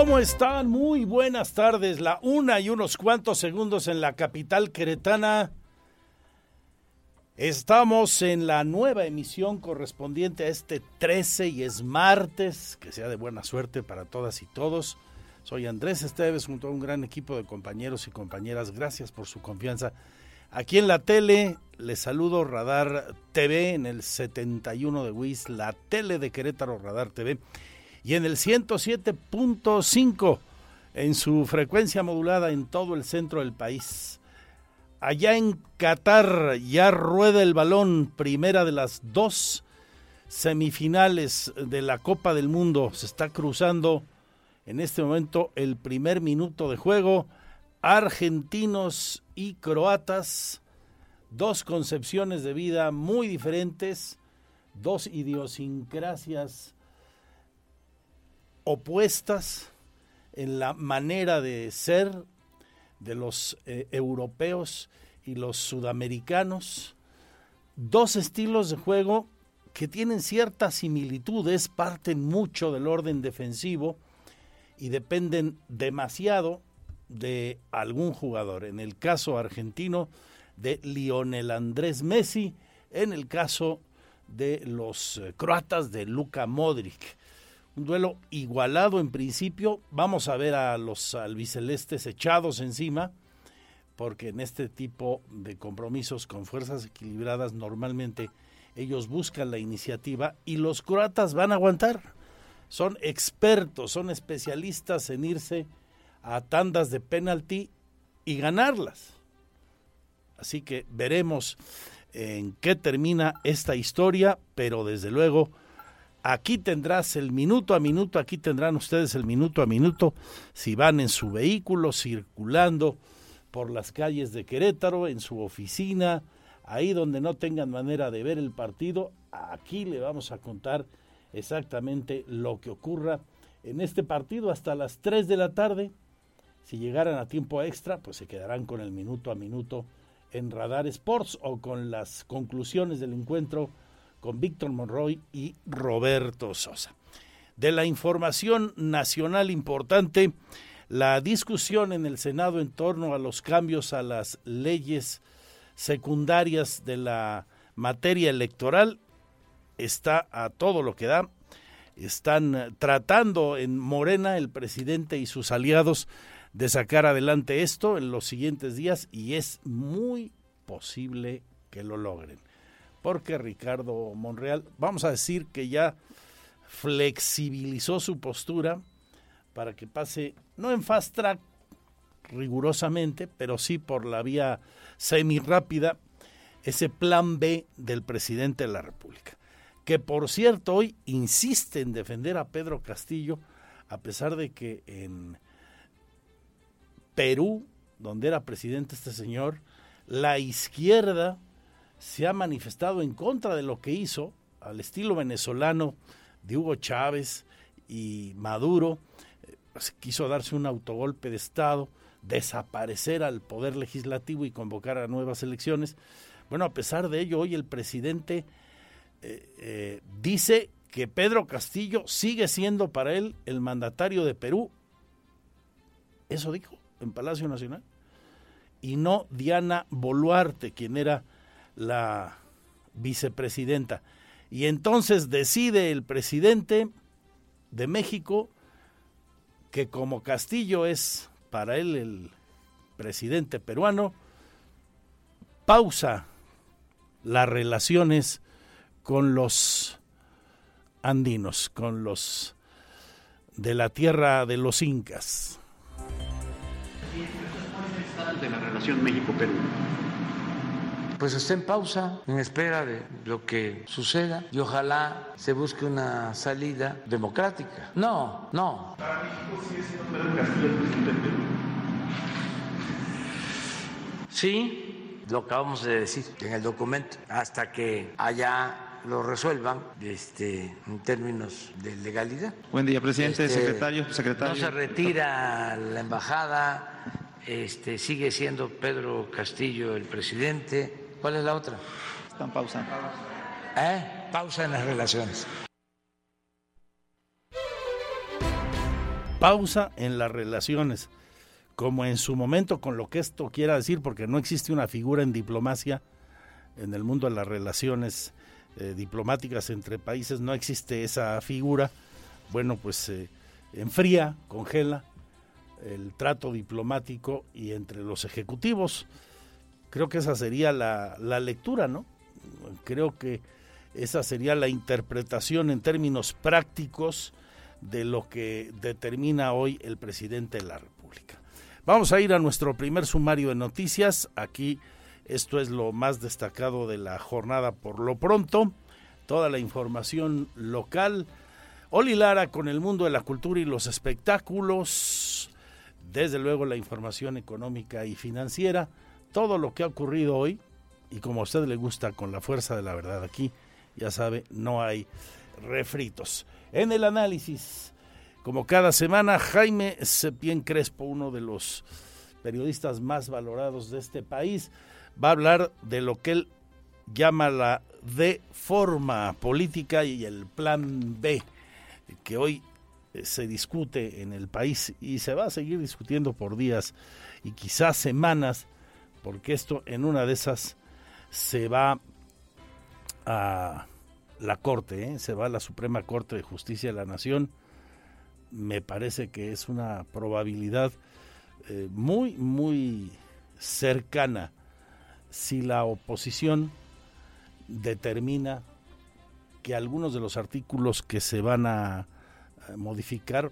¿Cómo están? Muy buenas tardes. La una y unos cuantos segundos en la capital queretana. Estamos en la nueva emisión correspondiente a este 13 y es martes. Que sea de buena suerte para todas y todos. Soy Andrés Esteves junto a un gran equipo de compañeros y compañeras. Gracias por su confianza. Aquí en la tele les saludo Radar TV en el 71 de WIS, la tele de Querétaro Radar TV y en el 107.5 en su frecuencia modulada en todo el centro del país. Allá en Qatar ya rueda el balón, primera de las dos semifinales de la Copa del Mundo. Se está cruzando en este momento el primer minuto de juego. Argentinos y croatas, dos concepciones de vida muy diferentes, dos idiosincrasias opuestas en la manera de ser de los eh, europeos y los sudamericanos, dos estilos de juego que tienen ciertas similitudes, parten mucho del orden defensivo y dependen demasiado de algún jugador. En el caso argentino de Lionel Andrés Messi, en el caso de los eh, croatas de Luka Modric un duelo igualado en principio. Vamos a ver a los albicelestes echados encima, porque en este tipo de compromisos con fuerzas equilibradas normalmente ellos buscan la iniciativa y los croatas van a aguantar. Son expertos, son especialistas en irse a tandas de penalti y ganarlas. Así que veremos en qué termina esta historia, pero desde luego Aquí tendrás el minuto a minuto, aquí tendrán ustedes el minuto a minuto si van en su vehículo circulando por las calles de Querétaro, en su oficina, ahí donde no tengan manera de ver el partido, aquí le vamos a contar exactamente lo que ocurra en este partido hasta las 3 de la tarde. Si llegaran a tiempo extra, pues se quedarán con el minuto a minuto en Radar Sports o con las conclusiones del encuentro con Víctor Monroy y Roberto Sosa. De la información nacional importante, la discusión en el Senado en torno a los cambios a las leyes secundarias de la materia electoral está a todo lo que da. Están tratando en Morena el presidente y sus aliados de sacar adelante esto en los siguientes días y es muy posible que lo logren porque Ricardo Monreal, vamos a decir que ya flexibilizó su postura para que pase, no en fast track rigurosamente, pero sí por la vía semi rápida, ese plan B del presidente de la República, que por cierto hoy insiste en defender a Pedro Castillo, a pesar de que en Perú, donde era presidente este señor, la izquierda se ha manifestado en contra de lo que hizo al estilo venezolano de Hugo Chávez y Maduro. Eh, pues, quiso darse un autogolpe de Estado, desaparecer al poder legislativo y convocar a nuevas elecciones. Bueno, a pesar de ello, hoy el presidente eh, eh, dice que Pedro Castillo sigue siendo para él el mandatario de Perú. Eso dijo en Palacio Nacional. Y no Diana Boluarte, quien era la vicepresidenta. Y entonces decide el presidente de México que como Castillo es para él el presidente peruano, pausa las relaciones con los andinos, con los de la tierra de los incas. de la relación México-Perú? Pues está en pausa, en espera de lo que suceda y ojalá se busque una salida democrática. No, no. Para México sigue siendo Pedro Castillo el presidente. Sí, lo acabamos de decir en el documento, hasta que haya lo resuelvan este, en términos de legalidad. Buen día, presidente, este, secretario, secretario. No se retira la embajada, este, sigue siendo Pedro Castillo el presidente. ¿Cuál es la otra? Están pausando. ¿Eh? Pausa en las relaciones. Pausa en las relaciones, como en su momento con lo que esto quiera decir, porque no existe una figura en diplomacia, en el mundo de las relaciones eh, diplomáticas entre países no existe esa figura, bueno, pues se enfría, congela el trato diplomático y entre los ejecutivos. Creo que esa sería la, la lectura, ¿no? Creo que esa sería la interpretación en términos prácticos de lo que determina hoy el presidente de la República. Vamos a ir a nuestro primer sumario de noticias. Aquí esto es lo más destacado de la jornada por lo pronto. Toda la información local. Oli Lara con el mundo de la cultura y los espectáculos. Desde luego la información económica y financiera. Todo lo que ha ocurrido hoy. Y como a usted le gusta con la fuerza de la verdad aquí, ya sabe, no hay refritos. En el análisis, como cada semana, Jaime Sepien Crespo, uno de los periodistas más valorados de este país, va a hablar de lo que él llama la deforma política y el plan B, que hoy eh, se discute en el país y se va a seguir discutiendo por días y quizás semanas, porque esto en una de esas se va a la Corte, ¿eh? se va a la Suprema Corte de Justicia de la Nación. Me parece que es una probabilidad eh, muy, muy cercana si la oposición determina que algunos de los artículos que se van a modificar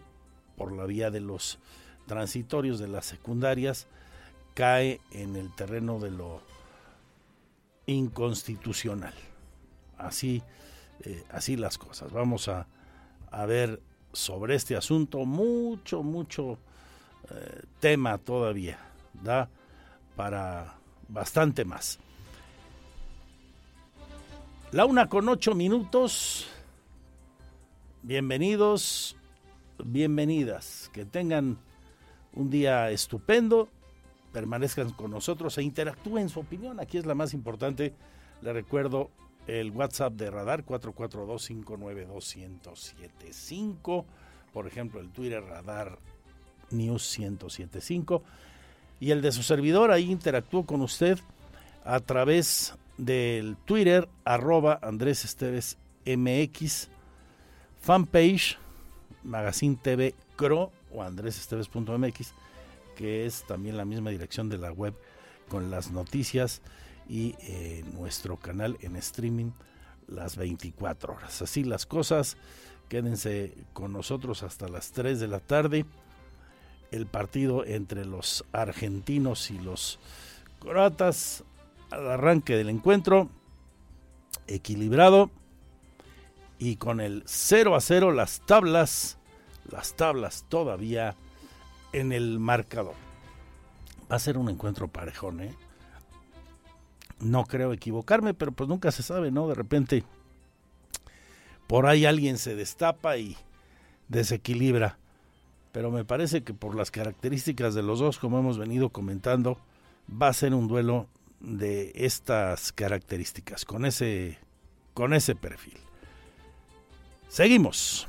por la vía de los transitorios de las secundarias cae en el terreno de lo inconstitucional. Así, eh, así las cosas. Vamos a, ver sobre este asunto mucho, mucho eh, tema todavía. Da para bastante más. La una con ocho minutos. Bienvenidos, bienvenidas. Que tengan un día estupendo. Permanezcan con nosotros e interactúen su opinión. Aquí es la más importante. Le recuerdo el WhatsApp de Radar 442-592-1075. Por ejemplo, el Twitter Radar News 1075 y el de su servidor. Ahí interactúo con usted a través del Twitter, arroba Andrés Esteves MX, fanpage, Magazine TV Cro o andresesteves.mx, que es también la misma dirección de la web con las noticias y eh, nuestro canal en streaming las 24 horas. Así las cosas, quédense con nosotros hasta las 3 de la tarde el partido entre los argentinos y los croatas al arranque del encuentro, equilibrado y con el 0 a 0 las tablas, las tablas todavía en el marcador. Va a ser un encuentro parejón, ¿eh? No creo equivocarme, pero pues nunca se sabe, ¿no? De repente por ahí alguien se destapa y desequilibra pero me parece que por las características de los dos, como hemos venido comentando, va a ser un duelo de estas características, con ese, con ese perfil. Seguimos.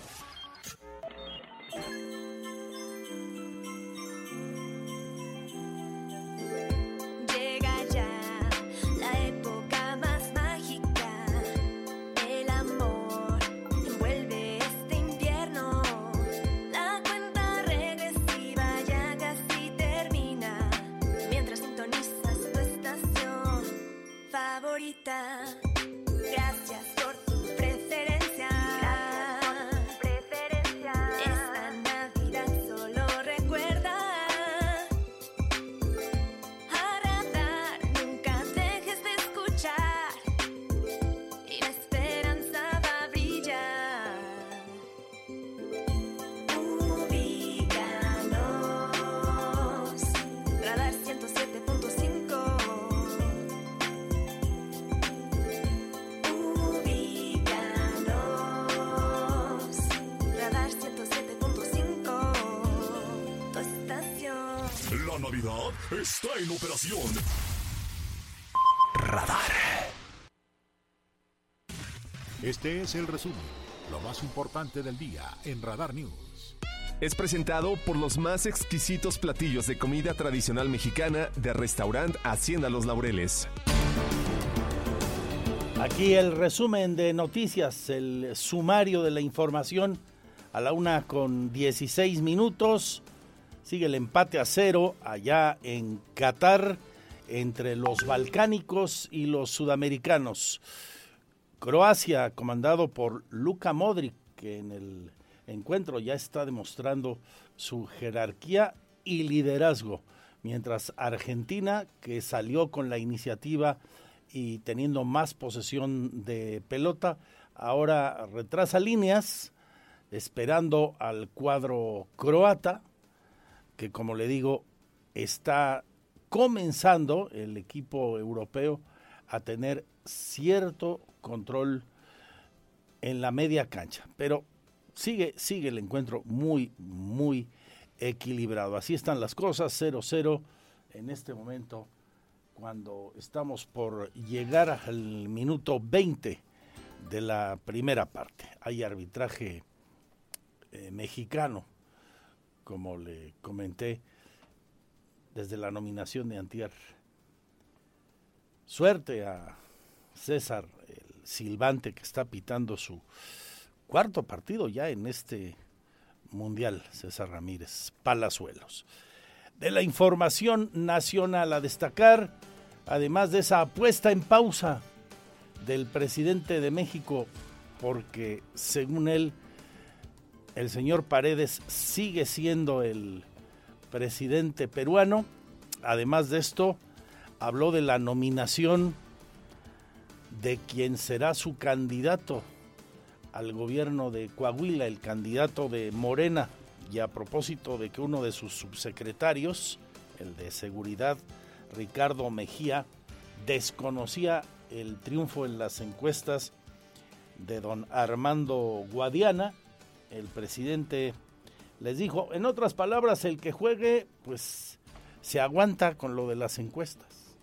Gracias por Navidad está en operación. Radar. Este es el resumen, lo más importante del día en Radar News. Es presentado por los más exquisitos platillos de comida tradicional mexicana de restaurant Hacienda Los Laureles. Aquí el resumen de noticias, el sumario de la información a la una con 16 minutos. Sigue el empate a cero allá en Qatar entre los balcánicos y los sudamericanos. Croacia, comandado por Luka Modric, que en el encuentro ya está demostrando su jerarquía y liderazgo, mientras Argentina, que salió con la iniciativa y teniendo más posesión de pelota, ahora retrasa líneas, esperando al cuadro croata, que como le digo, está comenzando el equipo europeo a tener cierto control en la media cancha, pero sigue, sigue el encuentro muy, muy equilibrado. Así están las cosas, 0-0 en este momento, cuando estamos por llegar al minuto 20 de la primera parte. Hay arbitraje eh, mexicano, como le comenté, desde la nominación de Antier. Suerte a César, el silbante que está pitando su cuarto partido ya en este mundial, César Ramírez Palazuelos. De la información nacional a destacar, además de esa apuesta en pausa del presidente de México, porque según él, el señor Paredes sigue siendo el presidente peruano. Además de esto, habló de la nominación de quien será su candidato al gobierno de Coahuila, el candidato de Morena, y a propósito de que uno de sus subsecretarios, el de seguridad, Ricardo Mejía, desconocía el triunfo en las encuestas de don Armando Guadiana, el presidente les dijo, en otras palabras, el que juegue, pues se aguanta con lo de las encuestas.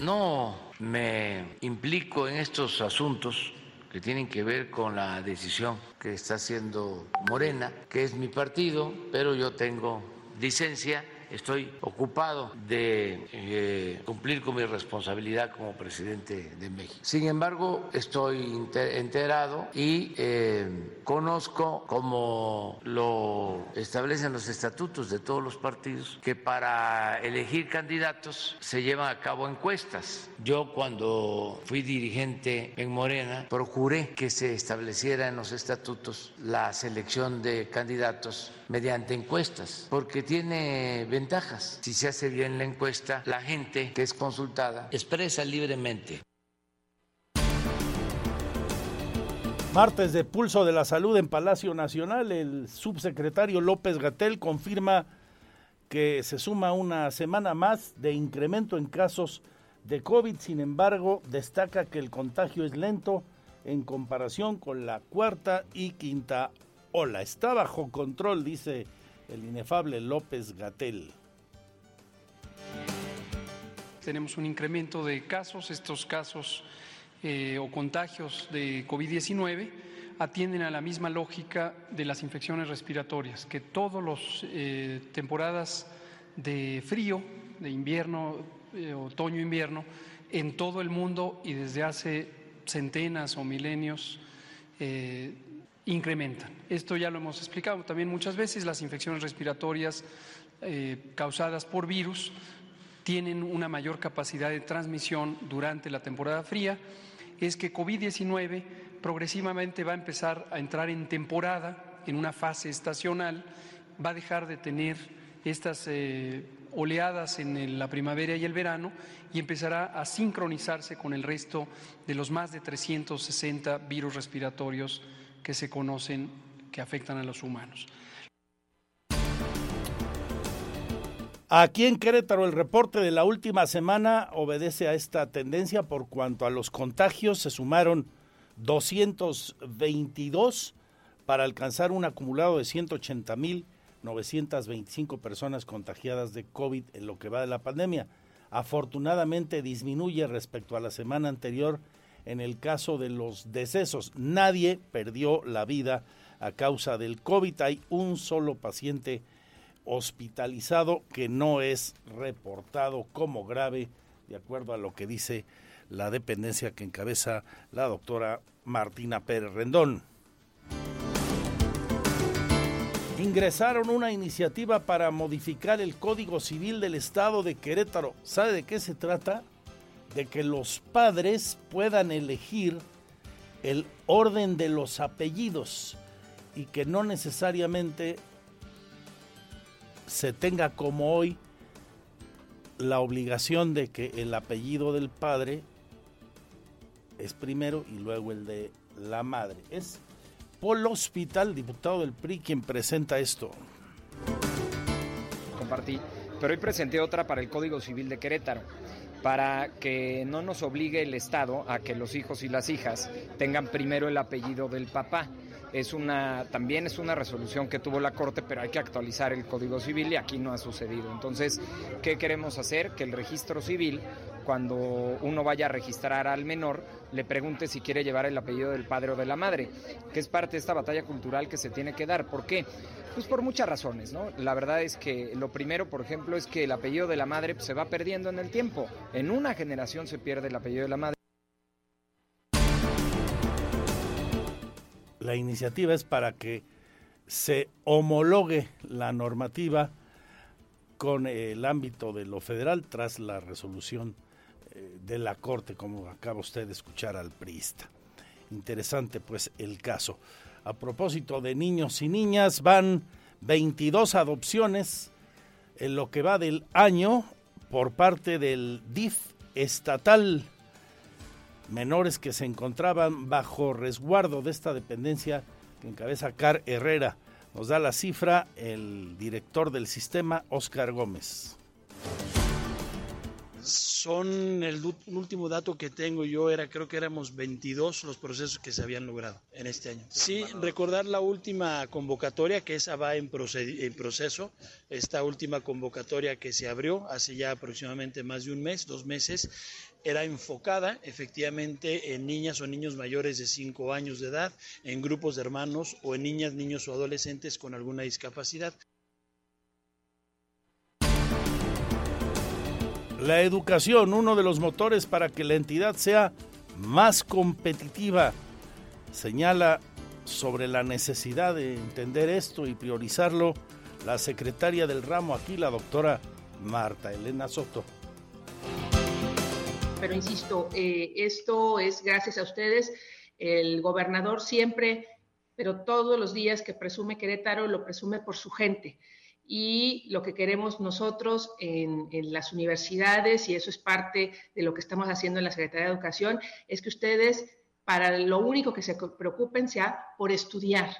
No me implico en estos asuntos que tienen que ver con la decisión que está haciendo Morena, que es mi partido, pero yo tengo licencia estoy ocupado de eh, cumplir con mi responsabilidad como presidente de México. Sin embargo, estoy enterado y eh, conozco, como lo establecen los estatutos de todos los partidos, que para elegir candidatos se llevan a cabo encuestas. Yo cuando fui dirigente en Morena, procuré que se estableciera en los estatutos la selección de candidatos mediante encuestas, porque tiene Si se hace bien la encuesta, la gente que es consultada expresa libremente. Martes de Pulso de la Salud en Palacio Nacional, el subsecretario López Gatel confirma que se suma una semana más de incremento en casos de COVID, sin embargo, destaca que el contagio es lento en comparación con la cuarta y quinta ola. Está bajo control, dice el inefable López Gatel. Tenemos un incremento de casos, estos casos eh, o contagios de COVID-19 atienden a la misma lógica de las infecciones respiratorias, que todas las eh, temporadas de frío, de invierno, eh, otoño-invierno, en todo el mundo y desde hace centenas o milenios incrementan. Esto ya lo hemos explicado también muchas veces, las infecciones respiratorias eh, causadas por virus tienen una mayor capacidad de transmisión durante la temporada fría, es que COVID-19 progresivamente va a empezar a entrar en temporada, en una fase estacional, va a dejar de tener estas eh, oleadas en la primavera y el verano y empezará a sincronizarse con el resto de los más de 360 virus respiratorios que se conocen que afectan a los humanos. Aquí en Querétaro el reporte de la última semana obedece a esta tendencia por cuanto a los contagios se sumaron 222 para alcanzar un acumulado de 180.925 personas contagiadas de COVID en lo que va de la pandemia. Afortunadamente disminuye respecto a la semana anterior en el caso de los decesos. Nadie perdió la vida a causa del COVID. Hay un solo paciente hospitalizado que no es reportado como grave, de acuerdo a lo que dice la dependencia que encabeza la doctora Martina Pérez Rendón. Ingresaron una iniciativa para modificar el Código Civil del Estado de Querétaro. ¿Sabe de qué se trata? De que los padres puedan elegir el orden de los apellidos y que no necesariamente se tenga como hoy la obligación de que el apellido del padre es primero y luego el de la madre. Es Paul Hospital, diputado del PRI, quien presenta esto. compartí, pero hoy presenté otra para el Código Civil de Querétaro, para que no nos obligue el Estado a que los hijos y las hijas tengan primero el apellido del papá. Es una, también es una resolución que tuvo la Corte, pero hay que actualizar el Código Civil y aquí no ha sucedido. Entonces, ¿qué queremos hacer? Que el registro civil, cuando uno vaya a registrar al menor, le pregunte si quiere llevar el apellido del padre o de la madre, que es parte de esta batalla cultural que se tiene que dar. ¿Por qué? Pues por muchas razones, ¿no? La verdad es que lo primero, por ejemplo, es que el apellido de la madre pues, se va perdiendo en el tiempo. En una generación se pierde el apellido de la madre. La iniciativa es para que se homologue la normativa con el ámbito de lo federal tras la resolución eh, de la Corte, como acaba usted de escuchar al priista. Interesante pues el caso. A propósito de niños y niñas, van 22 adopciones en lo que va del año por parte del DIF estatal menores que se encontraban bajo resguardo de esta dependencia que encabeza Car Herrera. Nos da la cifra el director del sistema, Oscar Gómez. Son el último dato que tengo yo era creo que éramos 22 los procesos que se habían logrado en este año. Sí, recordar la última convocatoria que esa va en proceso, esta última convocatoria que se abrió hace ya aproximadamente más de un mes, dos meses, era enfocada efectivamente en niñas o niños mayores de 5 años de edad, en grupos de hermanos o en niñas, niños o adolescentes con alguna discapacidad. La educación, uno de los motores para que la entidad sea más competitiva, señala sobre la necesidad de entender esto y priorizarlo la secretaria del ramo aquí, la doctora Marta Elena Soto. Pero insisto, eh, esto es gracias a ustedes. El gobernador siempre, pero todos los días que presume Querétaro, lo presume por su gente. Y lo que queremos nosotros en, en las universidades, y eso es parte de lo que estamos haciendo en la Secretaría de Educación, es que ustedes, para lo único que se preocupen sea por estudiar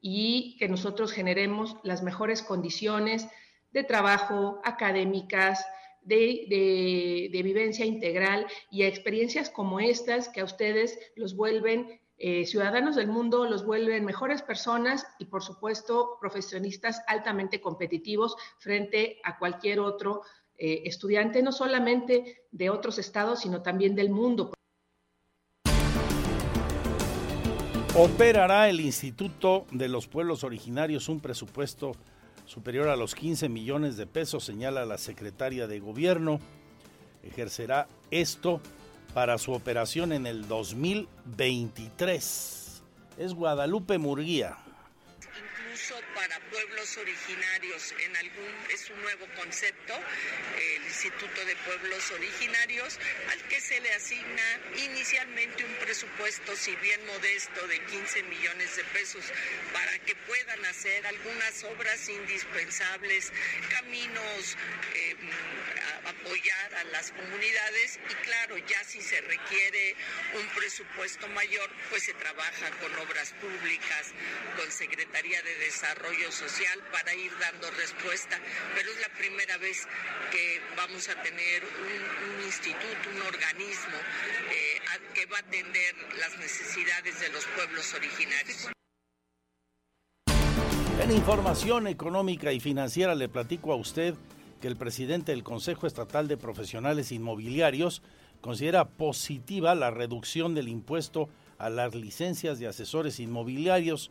y que nosotros generemos las mejores condiciones de trabajo, académicas, de, de, vivencia integral y a experiencias como estas que a ustedes los vuelven eh, ciudadanos del mundo, los vuelven mejores personas y por supuesto profesionistas altamente competitivos frente a cualquier otro eh, estudiante, no solamente de otros estados, sino también del mundo. Operará el Instituto de los Pueblos Originarios un presupuesto superior a los 15 millones de pesos, señala la secretaria de Gobierno. Ejercerá esto para su operación en el 2023. Es Guadalupe Murguía. Para pueblos originarios. En algún es un nuevo concepto, el Instituto de Pueblos Originarios, al que se le asigna inicialmente un presupuesto, si bien modesto, de 15 millones de pesos para que puedan hacer algunas obras indispensables, caminos, a- apoyar a las comunidades y claro, ya si se requiere un presupuesto mayor, pues se trabaja con obras públicas, con Secretaría de Desarrollo Social para ir dando respuesta, pero es la primera vez que vamos a tener un, instituto, un organismo eh, que va a atender las necesidades de los pueblos originarios. En información económica y financiera le platico a usted que el presidente del Consejo Estatal de Profesionales Inmobiliarios considera positiva la reducción del impuesto a las licencias de asesores inmobiliarios.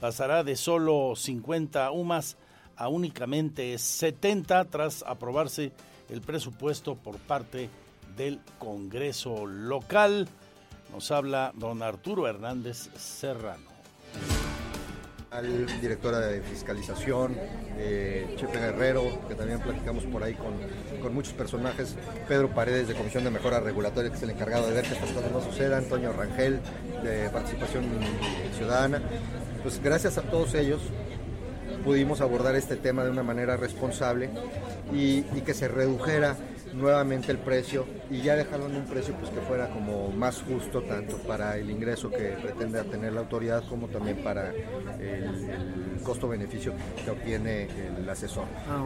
Pasará de solo 50 UMAS a únicamente 70 tras aprobarse el presupuesto por parte del Congreso local. Nos habla don Arturo Hernández Serrano. Al directora de fiscalización, eh, Chepe Guerrero, que también platicamos por ahí con, con muchos personajes, Pedro Paredes de Comisión de Mejora Regulatoria, que es el encargado de ver que estas cosas no sucedan, Antonio Rangel de Participación Ciudadana. Pues gracias a todos ellos pudimos abordar este tema de una manera responsable y, y que se redujera nuevamente el precio y ya dejarlo en un precio pues que fuera como más justo tanto para el ingreso que pretende tener la autoridad como también para el, el costo-beneficio que obtiene el asesor.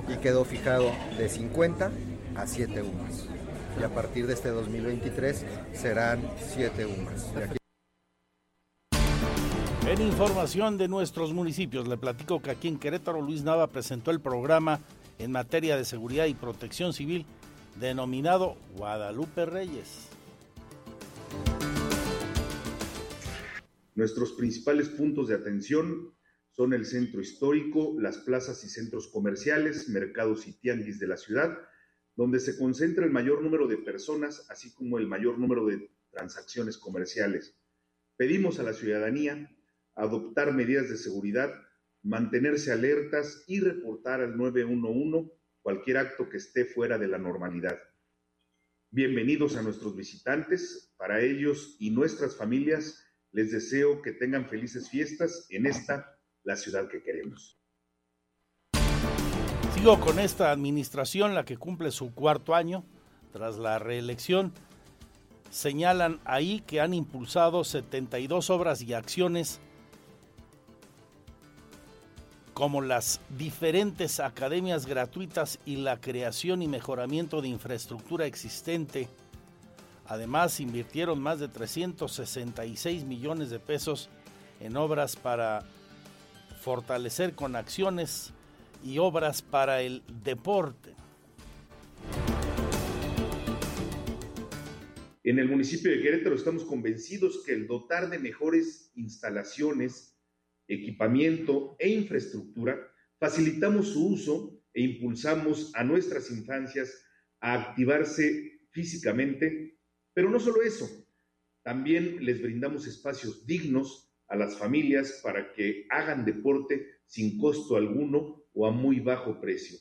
Y quedó fijado de 50 a 7 UMAS. Y a partir de este 2023 serán 7 UMAS. Aquí En información de nuestros municipios, le platico que aquí en Querétaro Luis Nava presentó el programa en materia de seguridad y protección civil denominado Guadalupe Reyes. Nuestros principales puntos de atención son el centro histórico, las plazas y centros comerciales, mercados y tianguis de la ciudad, donde se concentra el mayor número de personas, así como el mayor número de transacciones comerciales. Pedimos a la ciudadanía adoptar medidas de seguridad, mantenerse alertas y reportar al 911 cualquier acto que esté fuera de la normalidad. Bienvenidos a nuestros visitantes, para ellos y nuestras familias les deseo que tengan felices fiestas en esta, la ciudad que queremos. Sigo con esta administración, la que cumple su cuarto año tras la reelección. Señalan ahí que han impulsado 72 obras y acciones como las diferentes academias gratuitas y la creación y mejoramiento de infraestructura existente. Además, invirtieron más de 366 millones de pesos en obras para fortalecer con acciones y obras para el deporte. En el municipio de Querétaro estamos convencidos que el dotar de mejores instalaciones, equipamiento e infraestructura, facilitamos su uso e impulsamos a nuestras infancias a activarse físicamente, pero no solo eso, también les brindamos espacios dignos a las familias para que hagan deporte sin costo alguno o a muy bajo precio.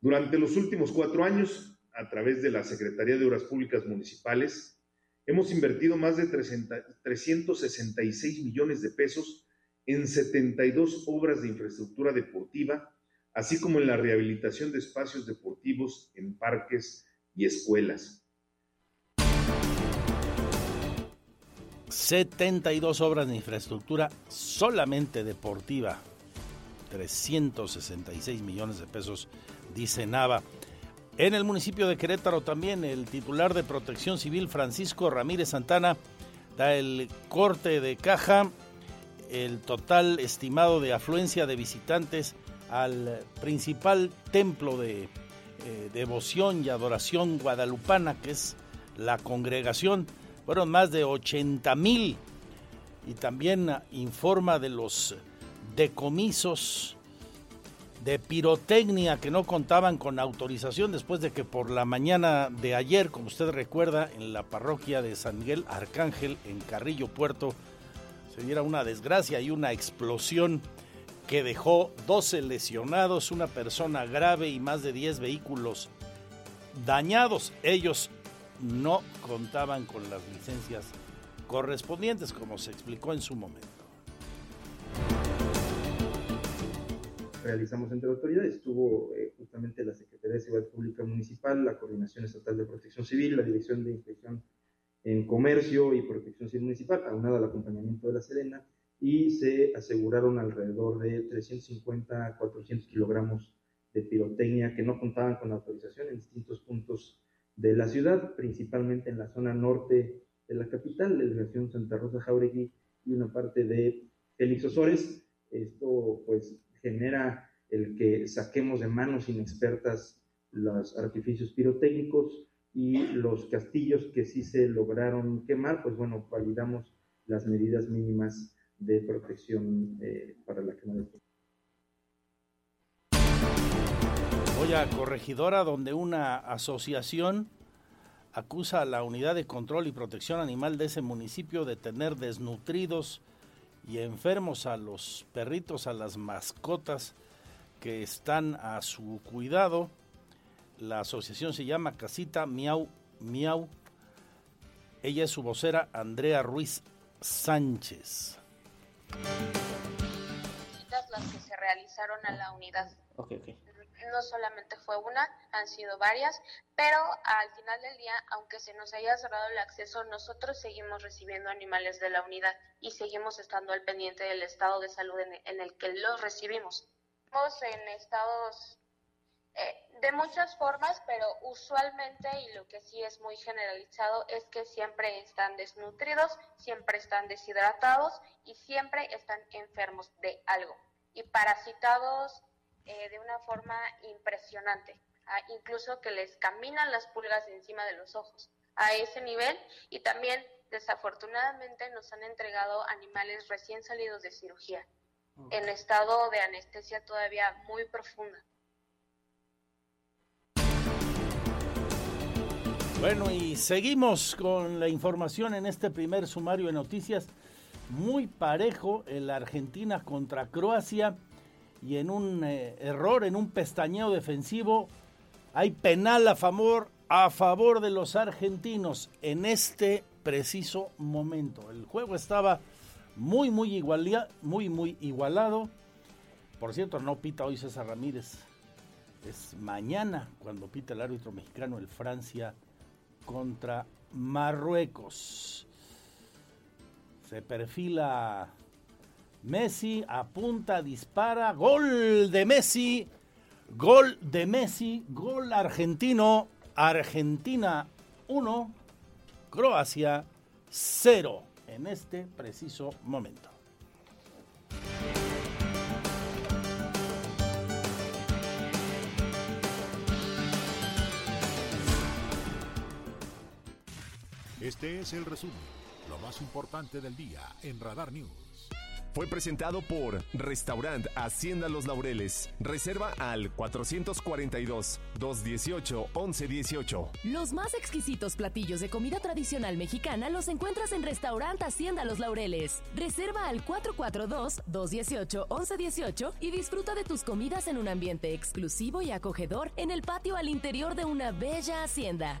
Durante los últimos cuatro años, a través de la Secretaría de Obras Públicas Municipales, hemos invertido más de 366 millones de pesos en 72 obras de infraestructura deportiva, así como en la rehabilitación de espacios deportivos en parques y escuelas. 72 obras de infraestructura solamente deportiva. 366 millones de pesos, dice Nava. En el municipio de Querétaro también el titular de Protección Civil Francisco Ramírez Santana da el corte de caja, el total estimado de afluencia de visitantes al principal templo de eh, devoción y adoración guadalupana, que es la congregación. Fueron más de 80 mil. Y también informa de los decomisos de pirotecnia que no contaban con autorización después de que por la mañana de ayer, como usted recuerda, en la parroquia de San Miguel Arcángel, en Carrillo Puerto, se diera una desgracia y una explosión que dejó 12 lesionados, una persona grave y más de 10 vehículos dañados. Ellos no contaban con las licencias correspondientes, como se explicó en su momento. realizamos entre autoridades. Estuvo eh, justamente la Secretaría de Seguridad Pública Municipal, la Coordinación Estatal de Protección Civil, la Dirección de Inspección en Comercio y Protección Civil Municipal, aunado al acompañamiento de la Serena, y se aseguraron alrededor de 350 a 400 kilogramos de pirotecnia que no contaban con autorización en distintos puntos de la ciudad, principalmente en la zona norte de la capital, la delegación Santa Rosa Jauregui y una parte de Félix Osores. Esto pues genera el que saquemos de manos inexpertas los artificios pirotécnicos y los castillos que sí se lograron quemar, pues bueno, validamos las medidas mínimas de protección eh, para la quema de. Voy a Corregidora, donde una asociación acusa a la Unidad de Control y Protección Animal de ese municipio de tener desnutridos y enfermos a los perritos, a las mascotas que están a su cuidado. La asociación se llama Casita Miau Miau. Ella es su vocera, Andrea Ruiz Sánchez. Las que se realizaron a la unidad. Ok, ok. No solamente fue una, han sido varias, pero al final del día, aunque se nos haya cerrado el acceso, nosotros seguimos recibiendo animales de la unidad y seguimos estando al pendiente del estado de salud en, en el que los recibimos. Estamos en estados eh, de muchas formas, pero usualmente, y lo que sí es muy generalizado, es que siempre están desnutridos, siempre están deshidratados y siempre están enfermos de algo. Y parasitados eh, de una forma impresionante, ah, incluso que les caminan las pulgas encima de los ojos a ese nivel. Y también desafortunadamente nos han entregado animales recién salidos de cirugía en estado de anestesia todavía muy profunda. Bueno, y seguimos con la información en este primer sumario de noticias. Muy parejo el Argentina contra Croacia y en un eh, error, en un pestañeo defensivo, hay penal a favor, a favor de los argentinos en este preciso momento. El juego estaba muy, muy, muy, muy igualado. Por cierto, no pita hoy César Ramírez. Es mañana cuando pita el árbitro mexicano el Francia contra Marruecos. Se perfila Messi, apunta, dispara, gol de Messi, gol de Messi, gol argentino, Argentina 1, Croacia 0 en este preciso momento. Este es el resumen, lo más importante del día en Radar News. Fue presentado por Restaurant Hacienda Los Laureles. Reserva al 442-218-1118. Los más exquisitos platillos de comida tradicional mexicana los encuentras en Restaurant Hacienda Los Laureles. Reserva al 442-218-1118 y disfruta de tus comidas en un ambiente exclusivo y acogedor en el patio al interior de una bella hacienda.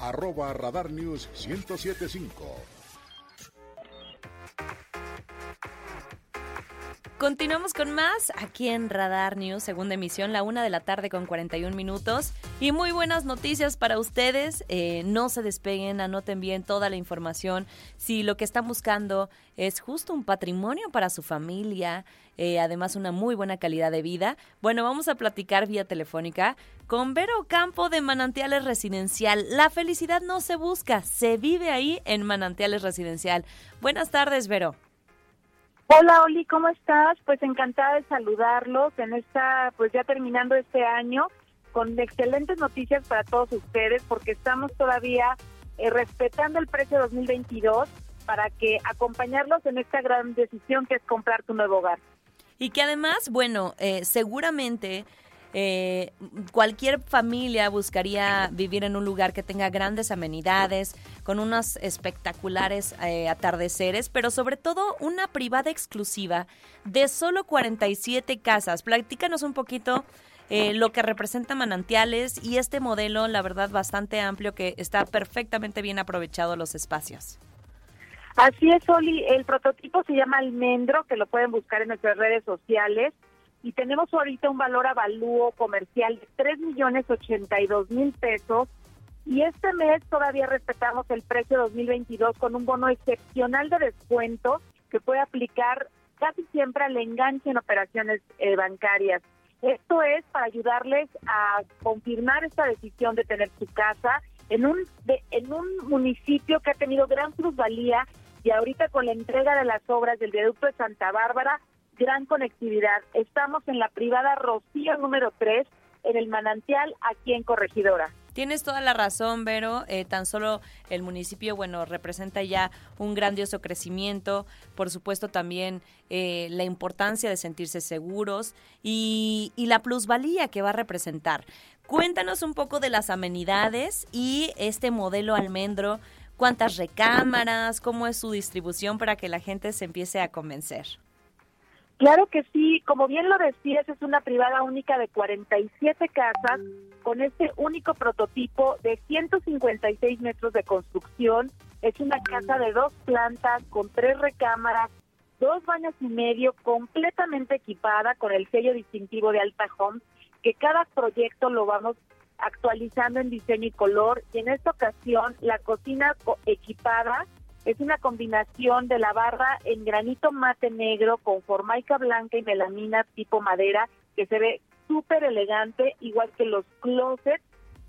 arroba Radar News 1075. Continuamos con más aquí en Radar News, segunda emisión, la una de la tarde con 41 minutos. Y muy buenas noticias para ustedes. Eh, no se despeguen, anoten bien toda la información. Si lo que están buscando es justo un patrimonio para su familia, eh, además una muy buena calidad de vida, bueno, vamos a platicar vía telefónica con Vero Campo de Manantiales Residencial. La felicidad no se busca, se vive ahí en Manantiales Residencial. Buenas tardes, Vero. Hola Oli, ¿cómo estás? Pues encantada de saludarlos en esta, pues ya terminando este año, con excelentes noticias para todos ustedes, porque estamos todavía eh, respetando el precio 2022 para que acompañarlos en esta gran decisión que es comprar tu nuevo hogar. Y que además, bueno, eh, seguramente eh, cualquier familia buscaría vivir en un lugar que tenga grandes amenidades, con unos espectaculares eh, atardeceres, pero sobre todo una privada exclusiva de solo 47 casas. Platícanos un poquito eh, lo que representa Manantiales y este modelo, la verdad, bastante amplio que está perfectamente bien aprovechado los espacios. Así es, Oli. El prototipo se llama Almendro, que lo pueden buscar en nuestras redes sociales. Y tenemos ahorita un valor avalúo comercial de 3 millones 82 mil pesos. Y este mes todavía respetamos el precio 2022 con un bono excepcional de descuento que puede aplicar casi siempre al enganche en operaciones eh, bancarias. Esto es para ayudarles a confirmar esta decisión de tener su casa en un de- en un municipio que ha tenido gran plusvalía y ahorita con la entrega de las obras del viaducto de Santa Bárbara, gran conectividad. Estamos en la privada Rocío número 3 en el manantial aquí en Corregidora. Tienes toda la razón, Vero. Eh, tan solo el municipio, bueno, representa ya un grandioso crecimiento. Por supuesto, también eh, la importancia de sentirse seguros y, y la plusvalía que va a representar. Cuéntanos un poco de las amenidades y este modelo almendro. ¿Cuántas recámaras? ¿Cómo es su distribución para que la gente se empiece a convencer? Claro que sí, como bien lo decías, es una privada única de 47 casas con este único prototipo de 156 metros de construcción. Es una casa de dos plantas con tres recámaras, dos baños y medio, completamente equipada con el sello distintivo de Alta Home, que cada proyecto lo vamos actualizando en diseño y color. Y en esta ocasión, la cocina co- equipada es una combinación de la barra en granito mate negro con formaica blanca y melamina tipo madera que se ve súper elegante, igual que los closets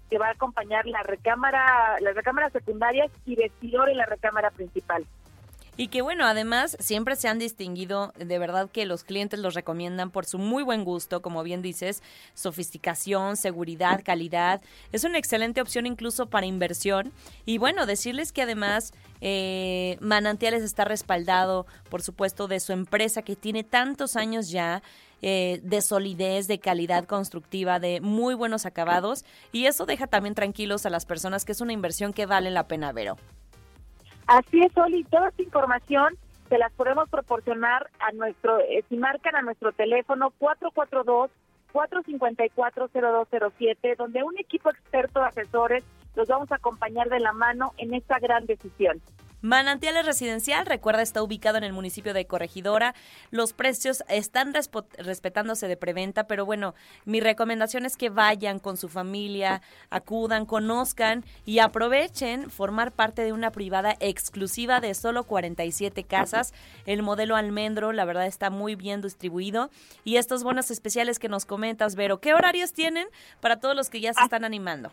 que va a acompañar la recámara, las recámaras secundarias y vestidor en la recámara principal. Y que bueno, además siempre se han distinguido, de verdad que los clientes los recomiendan por su muy buen gusto, como bien dices, sofisticación, seguridad, calidad. Es una excelente opción incluso para inversión. Y bueno, decirles que además eh, Manantiales está respaldado, por supuesto, de su empresa que tiene tantos años ya. eh, de solidez, de calidad constructiva, de muy buenos acabados y eso deja también tranquilos a las personas que es una inversión que vale la pena, Vero. Así es, Oli, toda esta información se las podemos proporcionar a nuestro, eh, si marcan a nuestro teléfono 442-454-0207, donde un equipo experto de asesores los vamos a acompañar de la mano en esta gran decisión. Manantiales Residencial, recuerda, está ubicado en el municipio de Corregidora. Los precios están respetándose de preventa, pero bueno, mi recomendación es que vayan con su familia, acudan, conozcan y aprovechen formar parte de una privada exclusiva de solo 47 casas. El modelo almendro, la verdad, está muy bien distribuido. Y estos bonos especiales que nos comentas, Vero, ¿qué horarios tienen para todos los que ya se están animando?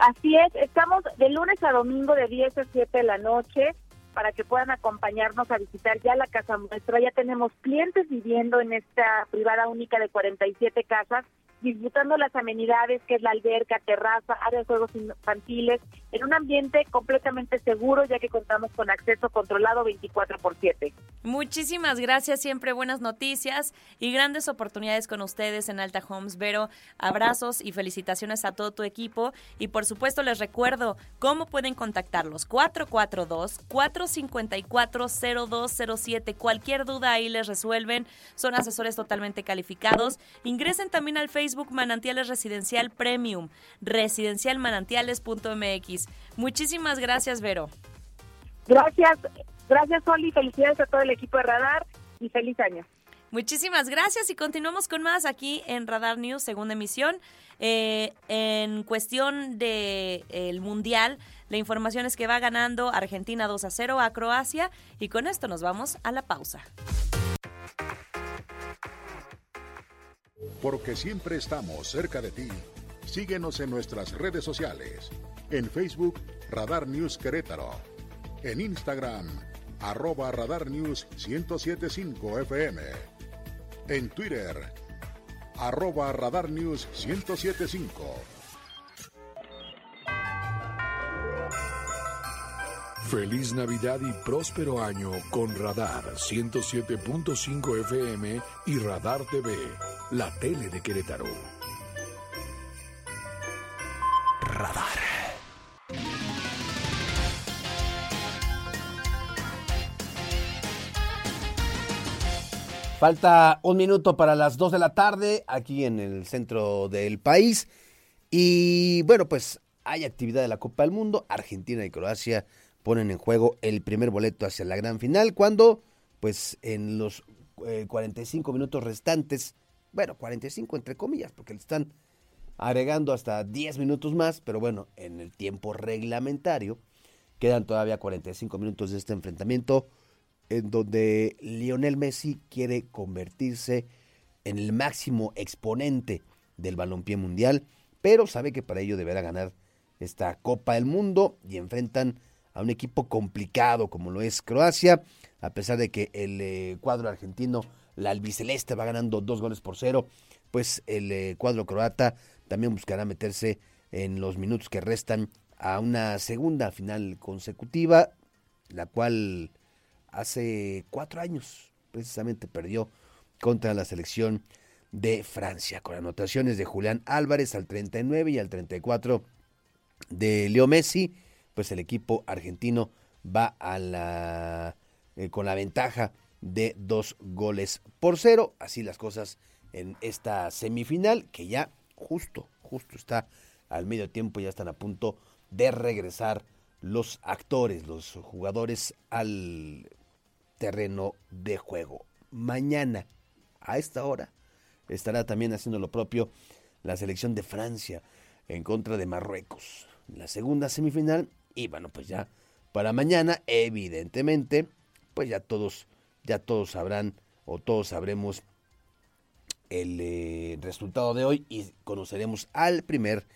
Así es, estamos de lunes a domingo de 10 a 7 de la noche para que puedan acompañarnos a visitar ya la casa muestra. Ya tenemos clientes viviendo en esta privada única de 47 casas, disfrutando las amenidades que es la alberca, terraza, área de juegos infantiles, en un ambiente completamente seguro ya que contamos con acceso controlado 24 por 7. Muchísimas gracias, siempre buenas noticias y grandes oportunidades con ustedes en Alta Homes. Vero, abrazos y felicitaciones a todo tu equipo y por supuesto les recuerdo cómo pueden contactarlos 442-454-0207. Cualquier duda ahí les resuelven, son asesores totalmente calificados. Ingresen también al Facebook Manantiales Residencial Premium, residencialmanantiales.mx. Muchísimas gracias, Vero. Gracias, gracias Oli, felicidades a todo el equipo de Radar y feliz año. Muchísimas gracias y continuamos con más aquí en Radar News, segunda emisión. Eh, en cuestión del el Mundial, la información es que va ganando Argentina 2 a 0 a Croacia y con esto nos vamos a la pausa. Porque siempre estamos cerca de ti. Síguenos en nuestras redes sociales. En Facebook, Radar News Querétaro. En Instagram, arroba Radar News 1075 FM. En Twitter, arroba Radar News 1075. Feliz Navidad y próspero año con Radar 107.5 FM y Radar TV, la tele de Querétaro. Radar. Falta un minuto para las 2 de la tarde aquí en el centro del país. Y bueno, pues hay actividad de la Copa del Mundo. Argentina y Croacia ponen en juego el primer boleto hacia la gran final cuando pues en los eh, 45 minutos restantes, bueno, 45 entre comillas, porque le están agregando hasta 10 minutos más, pero bueno, en el tiempo reglamentario quedan todavía 45 minutos de este enfrentamiento en donde Lionel Messi quiere convertirse en el máximo exponente del balompié mundial, pero sabe que para ello deberá ganar esta Copa del Mundo y enfrentan a un equipo complicado como lo es Croacia, a pesar de que el eh, cuadro argentino, la albiceleste, va ganando dos goles por cero, pues el eh, cuadro croata también buscará meterse en los minutos que restan a una segunda final consecutiva, la cual hace cuatro años precisamente perdió contra la selección de Francia, con anotaciones de Julián Álvarez al 39 y al 34 de Leo Messi, pues el equipo argentino va a la, eh, con la ventaja de dos goles por cero, así las cosas en esta semifinal que ya justo, justo está al medio tiempo, ya están a punto de regresar los actores, los jugadores al terreno de juego. Mañana, a esta hora, estará también haciendo lo propio la selección de Francia en contra de Marruecos. La segunda semifinal, y bueno, pues ya para mañana, evidentemente, pues ya todos, ya todos sabrán o todos sabremos el eh, resultado de hoy y conoceremos al primer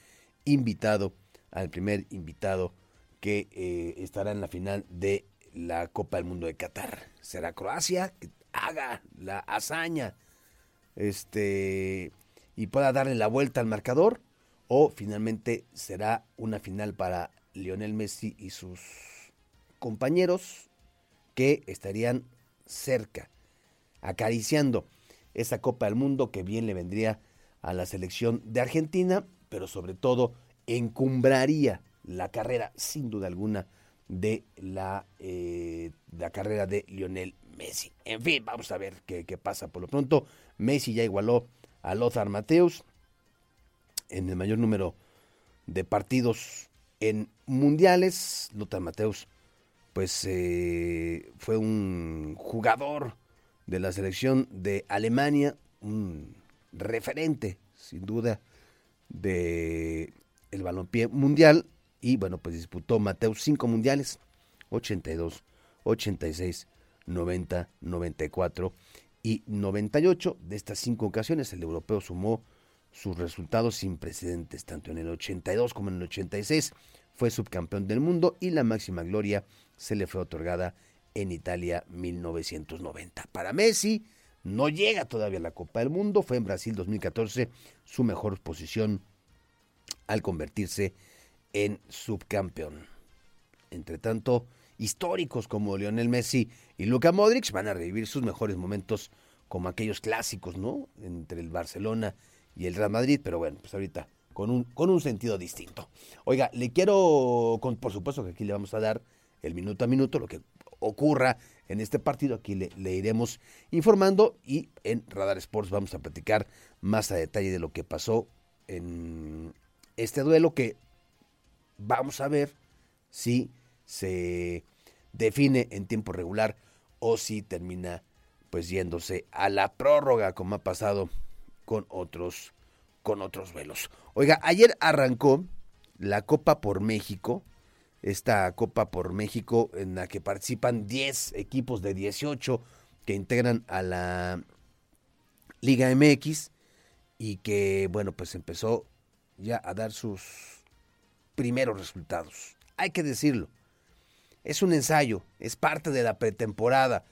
invitado, al primer invitado que eh, estará en la final de la Copa del Mundo de Qatar. Será Croacia que haga la hazaña este y pueda darle la vuelta al marcador o finalmente será una final para Lionel Messi y sus compañeros que estarían cerca acariciando esa Copa del Mundo que bien le vendría a la selección de Argentina, pero sobre todo encumbraría la carrera sin duda alguna de la, eh, la carrera de Lionel Messi. En fin, vamos a ver qué, qué, pasa. Por lo pronto, Messi ya igualó a Lothar Mateus en el mayor número de partidos en mundiales. Lothar Mateus, pues eh, fue un jugador de la selección de Alemania, un referente, sin duda, de el balompié mundial y bueno, pues disputó Mateus cinco mundiales, 82, 86, 90, 94 y 98. De estas cinco ocasiones el europeo sumó sus resultados sin precedentes, tanto en el 82 como en el 86. Fue subcampeón del mundo y la máxima gloria se le fue otorgada en Italia 1990. Para Messi no llega todavía a la Copa del Mundo, fue en Brasil 2014 su mejor posición al convertirse en subcampeón. Entre tanto, históricos como Lionel Messi y Luka Modric van a revivir sus mejores momentos como aquellos clásicos, ¿no? Entre el Barcelona el Real Madrid, pero bueno, pues ahorita con un, con un sentido distinto. Oiga, le quiero, por supuesto que aquí le vamos a dar el minuto a minuto, lo que ocurra en este partido, aquí le, le iremos informando y en Radar Sports vamos a platicar más a detalle de lo que pasó en este duelo que vamos a ver si se define en tiempo regular o si termina pues yéndose a la prórroga como ha pasado con otros con otros vuelos. Oiga, ayer arrancó la Copa por México, esta Copa por México en la que participan 10 equipos de 18 que integran a la Liga MX y que bueno, pues empezó ya a dar sus primeros resultados. Hay que decirlo. es un ensayo, es parte de la pretemporada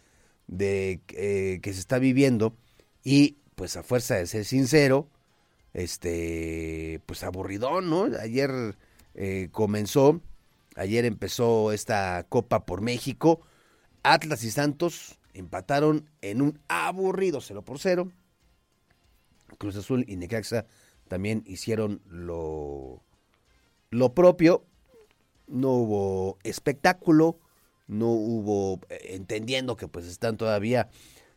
de, eh, que se está viviendo y pues a fuerza de ser sincero, este, pues aburridón, ¿no? Ayer eh, comenzó, ayer empezó esta Copa por México, Atlas y Santos empataron en un aburrido 0 por 0. Cruz Azul y Necaxa también hicieron lo, lo propio. No hubo espectáculo, no hubo, eh, entendiendo que pues están todavía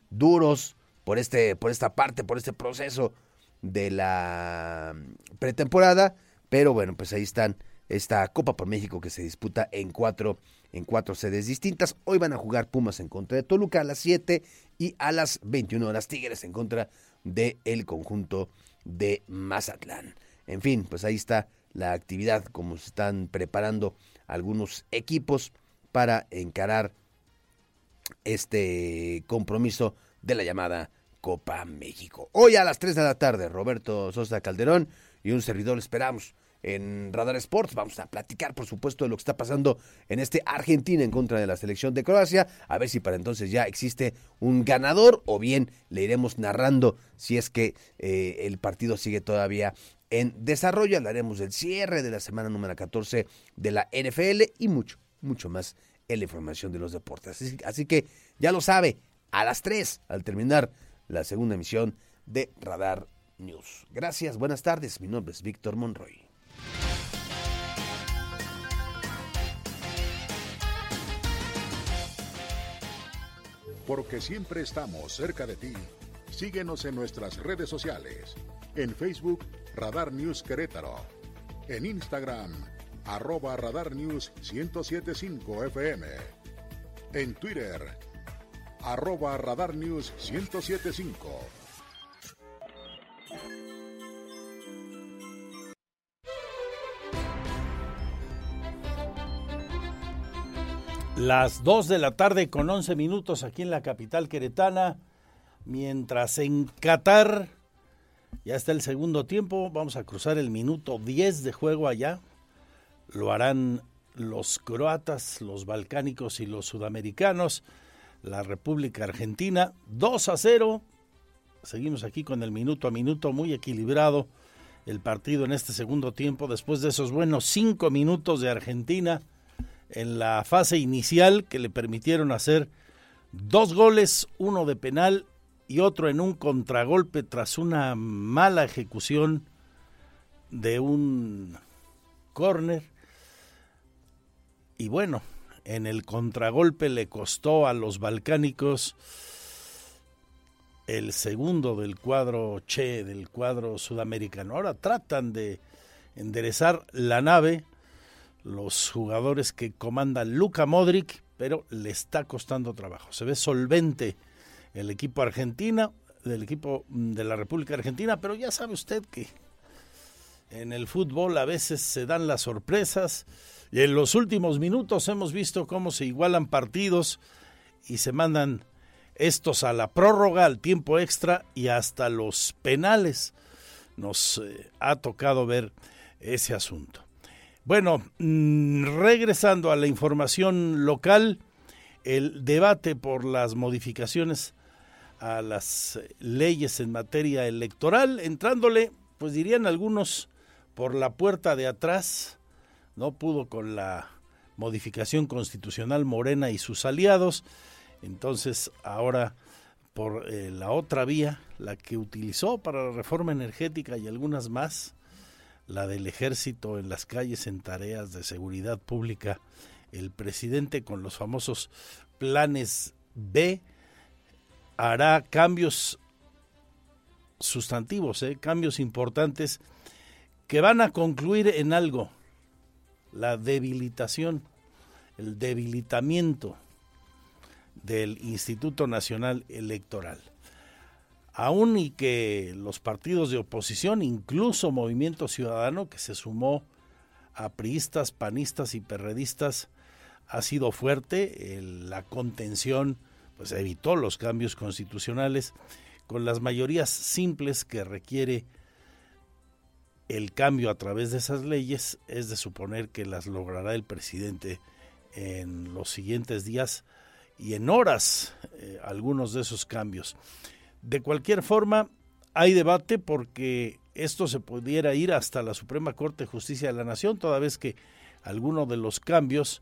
duros por, este, por esta parte, por este proceso de la pretemporada, pero bueno, pues ahí están esta Copa por México que se disputa en cuatro, en cuatro sedes distintas. Hoy van a jugar Pumas en contra de Toluca a las 7 y a las 21 horas Tigres en contra del el conjunto de Mazatlán. En fin, pues ahí está la actividad, como se están preparando algunos equipos para encarar este compromiso de la llamada Copa México. Hoy a las 3 de la tarde, Roberto Sosa Calderón y un servidor esperamos en Radar Sports. Vamos a platicar, por supuesto, de lo que está pasando en este Argentina en contra de la selección de Croacia. A ver si para entonces ya existe un ganador o bien le iremos narrando si es que eh, el partido sigue todavía en desarrollo. Hablaremos del cierre de la semana número 14 de la NFL y mucho, mucho más en la información de los deportes. Así, así que ya lo sabe, a las 3, al terminar la segunda emisión de Radar News. Gracias, buenas tardes. Mi nombre es Víctor Monroy. Porque siempre estamos cerca de ti. Síguenos en nuestras redes sociales. En Facebook, Radar News Querétaro. En Instagram, arroba Radar News 1075 FM. En Twitter, arroba Radar News 1075. Las 2 de la tarde con 11 minutos aquí en la capital queretana, mientras en Qatar ya está el segundo tiempo, vamos a cruzar el minuto 10 de juego allá. Lo harán los croatas, los balcánicos y los sudamericanos. La República Argentina 2 a 0. Seguimos aquí con el minuto a minuto muy equilibrado el partido en este segundo tiempo después de esos buenos 5 minutos de Argentina en la fase inicial que le permitieron hacer dos goles, uno de penal y otro en un contragolpe tras una mala ejecución de un córner. Y bueno, en el contragolpe le costó a los balcánicos el segundo del cuadro Che, del cuadro sudamericano. Ahora tratan de enderezar la nave los jugadores que comandan Luka Modric, pero le está costando trabajo. Se ve solvente el equipo argentina, del equipo de la República Argentina, pero ya sabe usted que en el fútbol a veces se dan las sorpresas y en los últimos minutos hemos visto cómo se igualan partidos y se mandan estos a la prórroga, al tiempo extra y hasta los penales. Nos eh, ha tocado ver ese asunto. Bueno, mm, regresando a la información local, el debate por las modificaciones a las leyes en materia electoral, entrándole, pues dirían algunos, por la puerta de atrás, no pudo con la modificación constitucional Morena y sus aliados, entonces ahora por eh, la otra vía, la que utilizó para la reforma energética y algunas más, la del ejército en las calles en tareas de seguridad pública, el presidente con los famosos planes B hará cambios sustantivos, ¿eh? cambios importantes que van a concluir en algo, la debilitación, el debilitamiento del Instituto Nacional Electoral. Aún y que los partidos de oposición, incluso Movimiento Ciudadano, que se sumó a priistas, panistas y perredistas, ha sido fuerte, la contención pues evitó los cambios constitucionales con las mayorías simples que requiere el cambio a través de esas leyes, es de suponer que las logrará el presidente en los siguientes días y en horas eh, algunos de esos cambios. De cualquier forma, hay debate porque esto se pudiera ir hasta la Suprema Corte de Justicia de la Nación, toda vez que algunos de los cambios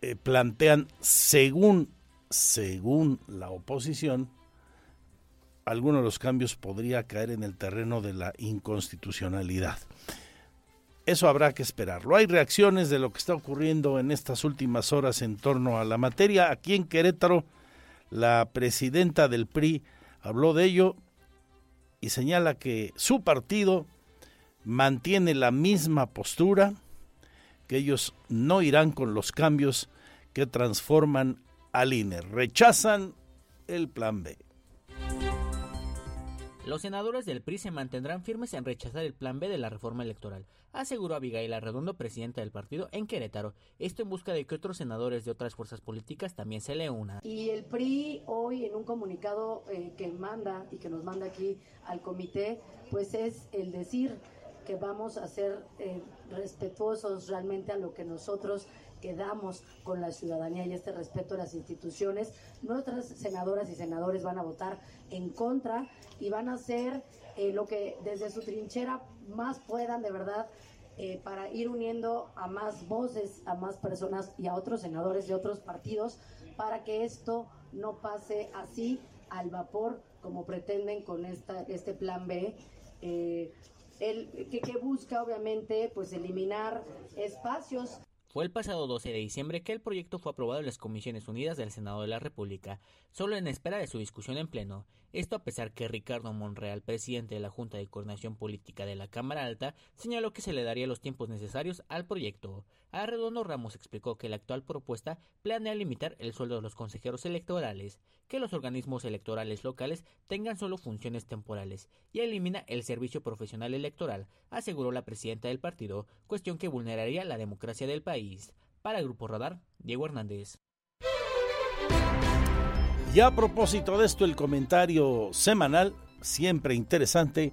eh, plantean, según, según la oposición, alguno de los cambios podría caer en el terreno de la inconstitucionalidad. Eso habrá que esperarlo. Hay reacciones de lo que está ocurriendo en estas últimas horas en torno a la materia. Aquí en Querétaro, la presidenta del PRI habló de ello y señala que su partido mantiene la misma postura, que ellos no irán con los cambios que transforman al INE. Rechazan el plan B. Los senadores del PRI se mantendrán firmes en rechazar el plan B de la reforma electoral, aseguró Abigail Arredondo, presidenta del partido, en Querétaro. Esto en busca de que otros senadores de otras fuerzas políticas también se le unan. Y el PRI hoy en un comunicado eh, que manda y que nos manda aquí al comité, pues es el decir que vamos a ser eh, respetuosos realmente a lo que nosotros quedamos con la ciudadanía y este respeto a las instituciones. Nuestras senadoras y senadores van a votar en contra y van a hacer eh, lo que desde su trinchera más puedan de verdad eh, para ir uniendo a más voces, a más personas y a otros senadores de otros partidos para que esto no pase así al vapor como pretenden con esta, este plan B. Eh, el, que, que busca obviamente pues eliminar espacios fue el pasado 12 de diciembre que el proyecto fue aprobado en las Comisiones Unidas del Senado de la República, solo en espera de su discusión en pleno. Esto a pesar que Ricardo Monreal, presidente de la Junta de Coordinación Política de la Cámara Alta, señaló que se le daría los tiempos necesarios al proyecto. Arredondo Ramos explicó que la actual propuesta planea limitar el sueldo de los consejeros electorales, que los organismos electorales locales tengan solo funciones temporales y elimina el servicio profesional electoral, aseguró la presidenta del partido, cuestión que vulneraría la democracia del país. Para Grupo Radar, Diego Hernández. Y a propósito de esto, el comentario semanal, siempre interesante,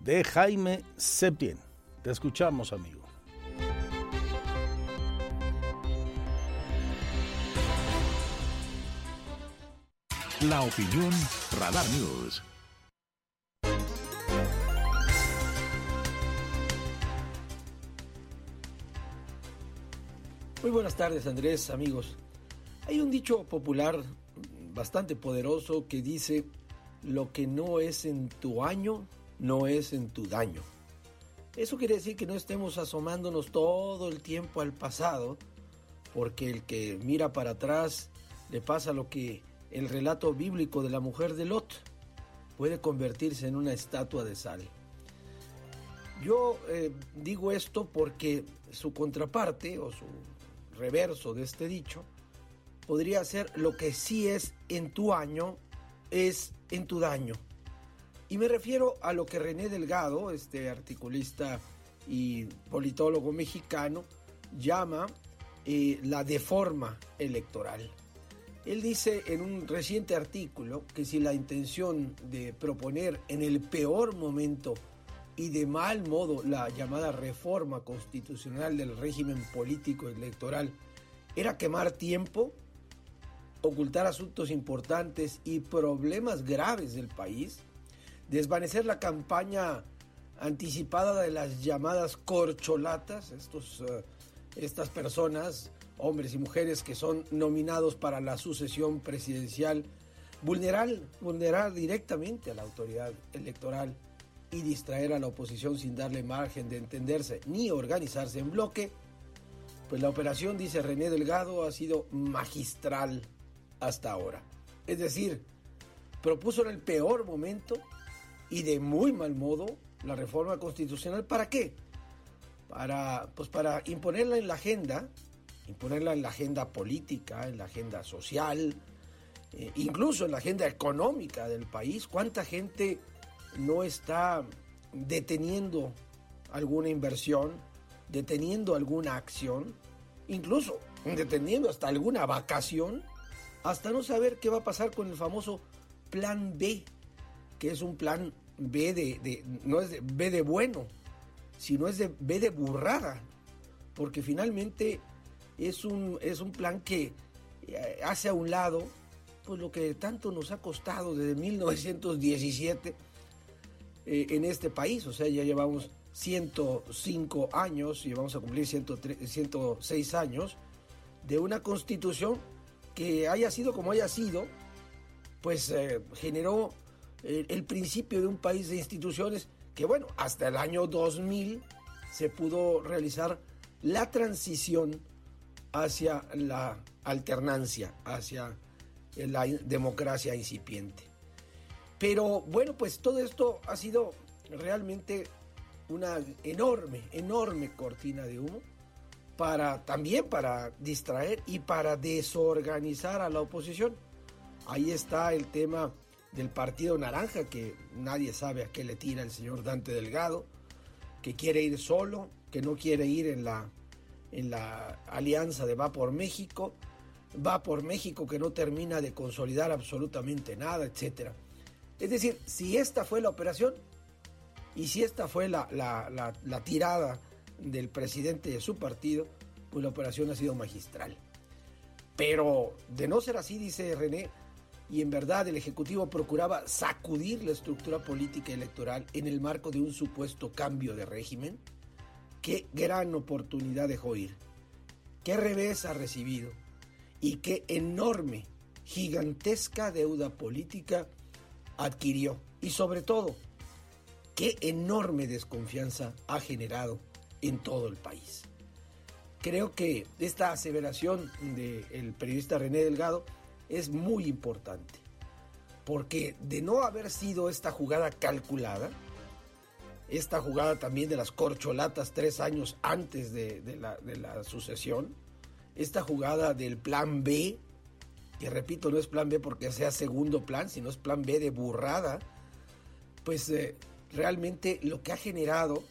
de Jaime Septién. Te escuchamos, amigo. La opinión Radar News. Muy buenas tardes Andrés, amigos. Hay un dicho popular bastante poderoso que dice, lo que no es en tu año, no es en tu daño. Eso quiere decir que no estemos asomándonos todo el tiempo al pasado, porque el que mira para atrás le pasa lo que el relato bíblico de la mujer de Lot puede convertirse en una estatua de sal. Yo eh, digo esto porque su contraparte o su reverso de este dicho podría ser lo que sí es en tu año, es en tu daño. Y me refiero a lo que René Delgado, este articulista y politólogo mexicano, llama eh, la deforma electoral. Él dice en un reciente artículo que si la intención de proponer en el peor momento y de mal modo la llamada reforma constitucional del régimen político electoral era quemar tiempo, ocultar asuntos importantes y problemas graves del país, desvanecer la campaña anticipada de las llamadas corcholatas, estos, uh, estas personas, hombres y mujeres que son nominados para la sucesión presidencial, vulnerar, vulnerar directamente a la autoridad electoral y distraer a la oposición sin darle margen de entenderse ni organizarse en bloque, pues la operación, dice René Delgado, ha sido magistral hasta ahora. Es decir, propuso en el peor momento y de muy mal modo la reforma constitucional. ¿Para qué? Para, pues para imponerla en la agenda, imponerla en la agenda política, en la agenda social, eh, incluso en la agenda económica del país. ¿Cuánta gente no está deteniendo alguna inversión, deteniendo alguna acción, incluso deteniendo hasta alguna vacación? Hasta no saber qué va a pasar con el famoso plan B, que es un plan B de, no es de B de bueno, sino es de B de burrada, porque finalmente es un, es un plan que eh, hace a un lado pues lo que tanto nos ha costado desde 1917 eh, en este país. O sea, ya llevamos 105 años y vamos a cumplir 106 años de una constitución que haya sido como haya sido, pues eh, generó el principio de un país de instituciones que bueno, hasta el año 2000 se pudo realizar la transición hacia la alternancia, hacia la democracia incipiente. Pero bueno, pues todo esto ha sido realmente una enorme, enorme cortina de humo también para distraer y para desorganizar a la oposición. Ahí está el tema del Partido Naranja, que nadie sabe a qué le tira el señor Dante Delgado, que quiere ir solo, que no quiere ir en la, en la alianza de Va por México, Va por México que no termina de consolidar absolutamente nada, etc. Es decir, si esta fue la operación y si esta fue la, la tirada del presidente de su partido, pues la operación ha sido magistral. Pero de no ser así, dice René, y en verdad el Ejecutivo procuraba sacudir la estructura política electoral en el marco de un supuesto cambio de régimen, qué gran oportunidad dejó ir, qué revés ha recibido y qué enorme, gigantesca deuda política adquirió y sobre todo, qué enorme desconfianza ha generado en todo el país. Creo que esta aseveración del periodista René Delgado es muy importante. Porque de no haber sido esta jugada calculada, esta jugada también de las corcholatas tres años antes de, la, sucesión, esta jugada del plan B, que repito, no es plan B porque sea segundo plan, sino es plan B de burrada, pues eh, realmente lo que ha generado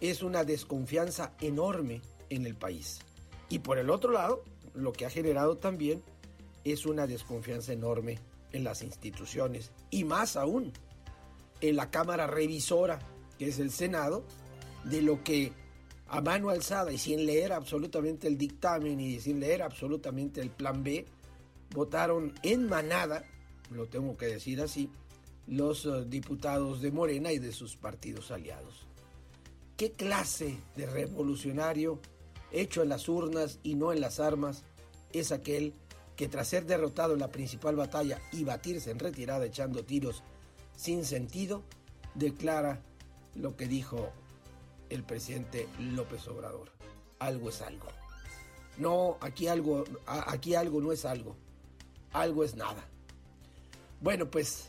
es una desconfianza enorme en el país. Y por el otro lado, lo que ha generado también es una desconfianza enorme en las instituciones y más aún en la Cámara Revisora, que es el Senado, de lo que a mano alzada y sin leer absolutamente el dictamen y sin leer absolutamente el plan B, votaron en manada, lo tengo que decir así, los eh, diputados de Morena y de sus partidos aliados. ¿Qué clase de revolucionario hecho en las urnas y no en las armas es aquel que tras ser derrotado en la principal batalla y batirse en retirada echando tiros sin sentido, declara lo que dijo el presidente López Obrador. Algo es algo. No, aquí algo, aquí algo no es algo. Algo es nada. Bueno, pues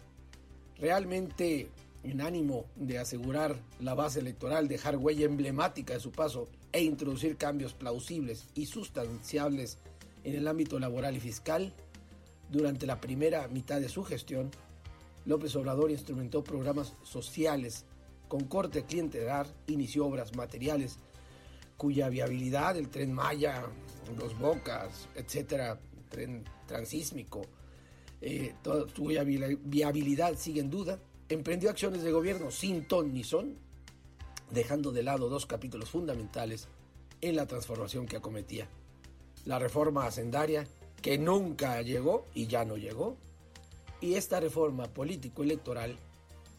realmente en ánimo de asegurar la base electoral, dejar huella emblemática de su paso e introducir cambios plausibles y sustanciables en el ámbito laboral y fiscal, durante la primera mitad de su gestión, López Obrador instrumentó programas sociales con corte clientelar, inició obras materiales cuya viabilidad, el tren Maya, los Bocas, etcétera, tren transísmico, eh, toda su viabilidad sigue en duda. Emprendió acciones de gobierno sin ton ni son, dejando de lado dos capítulos fundamentales en la transformación que acometía. La reforma hacendaria, que nunca llegó y ya no llegó, y esta reforma político-electoral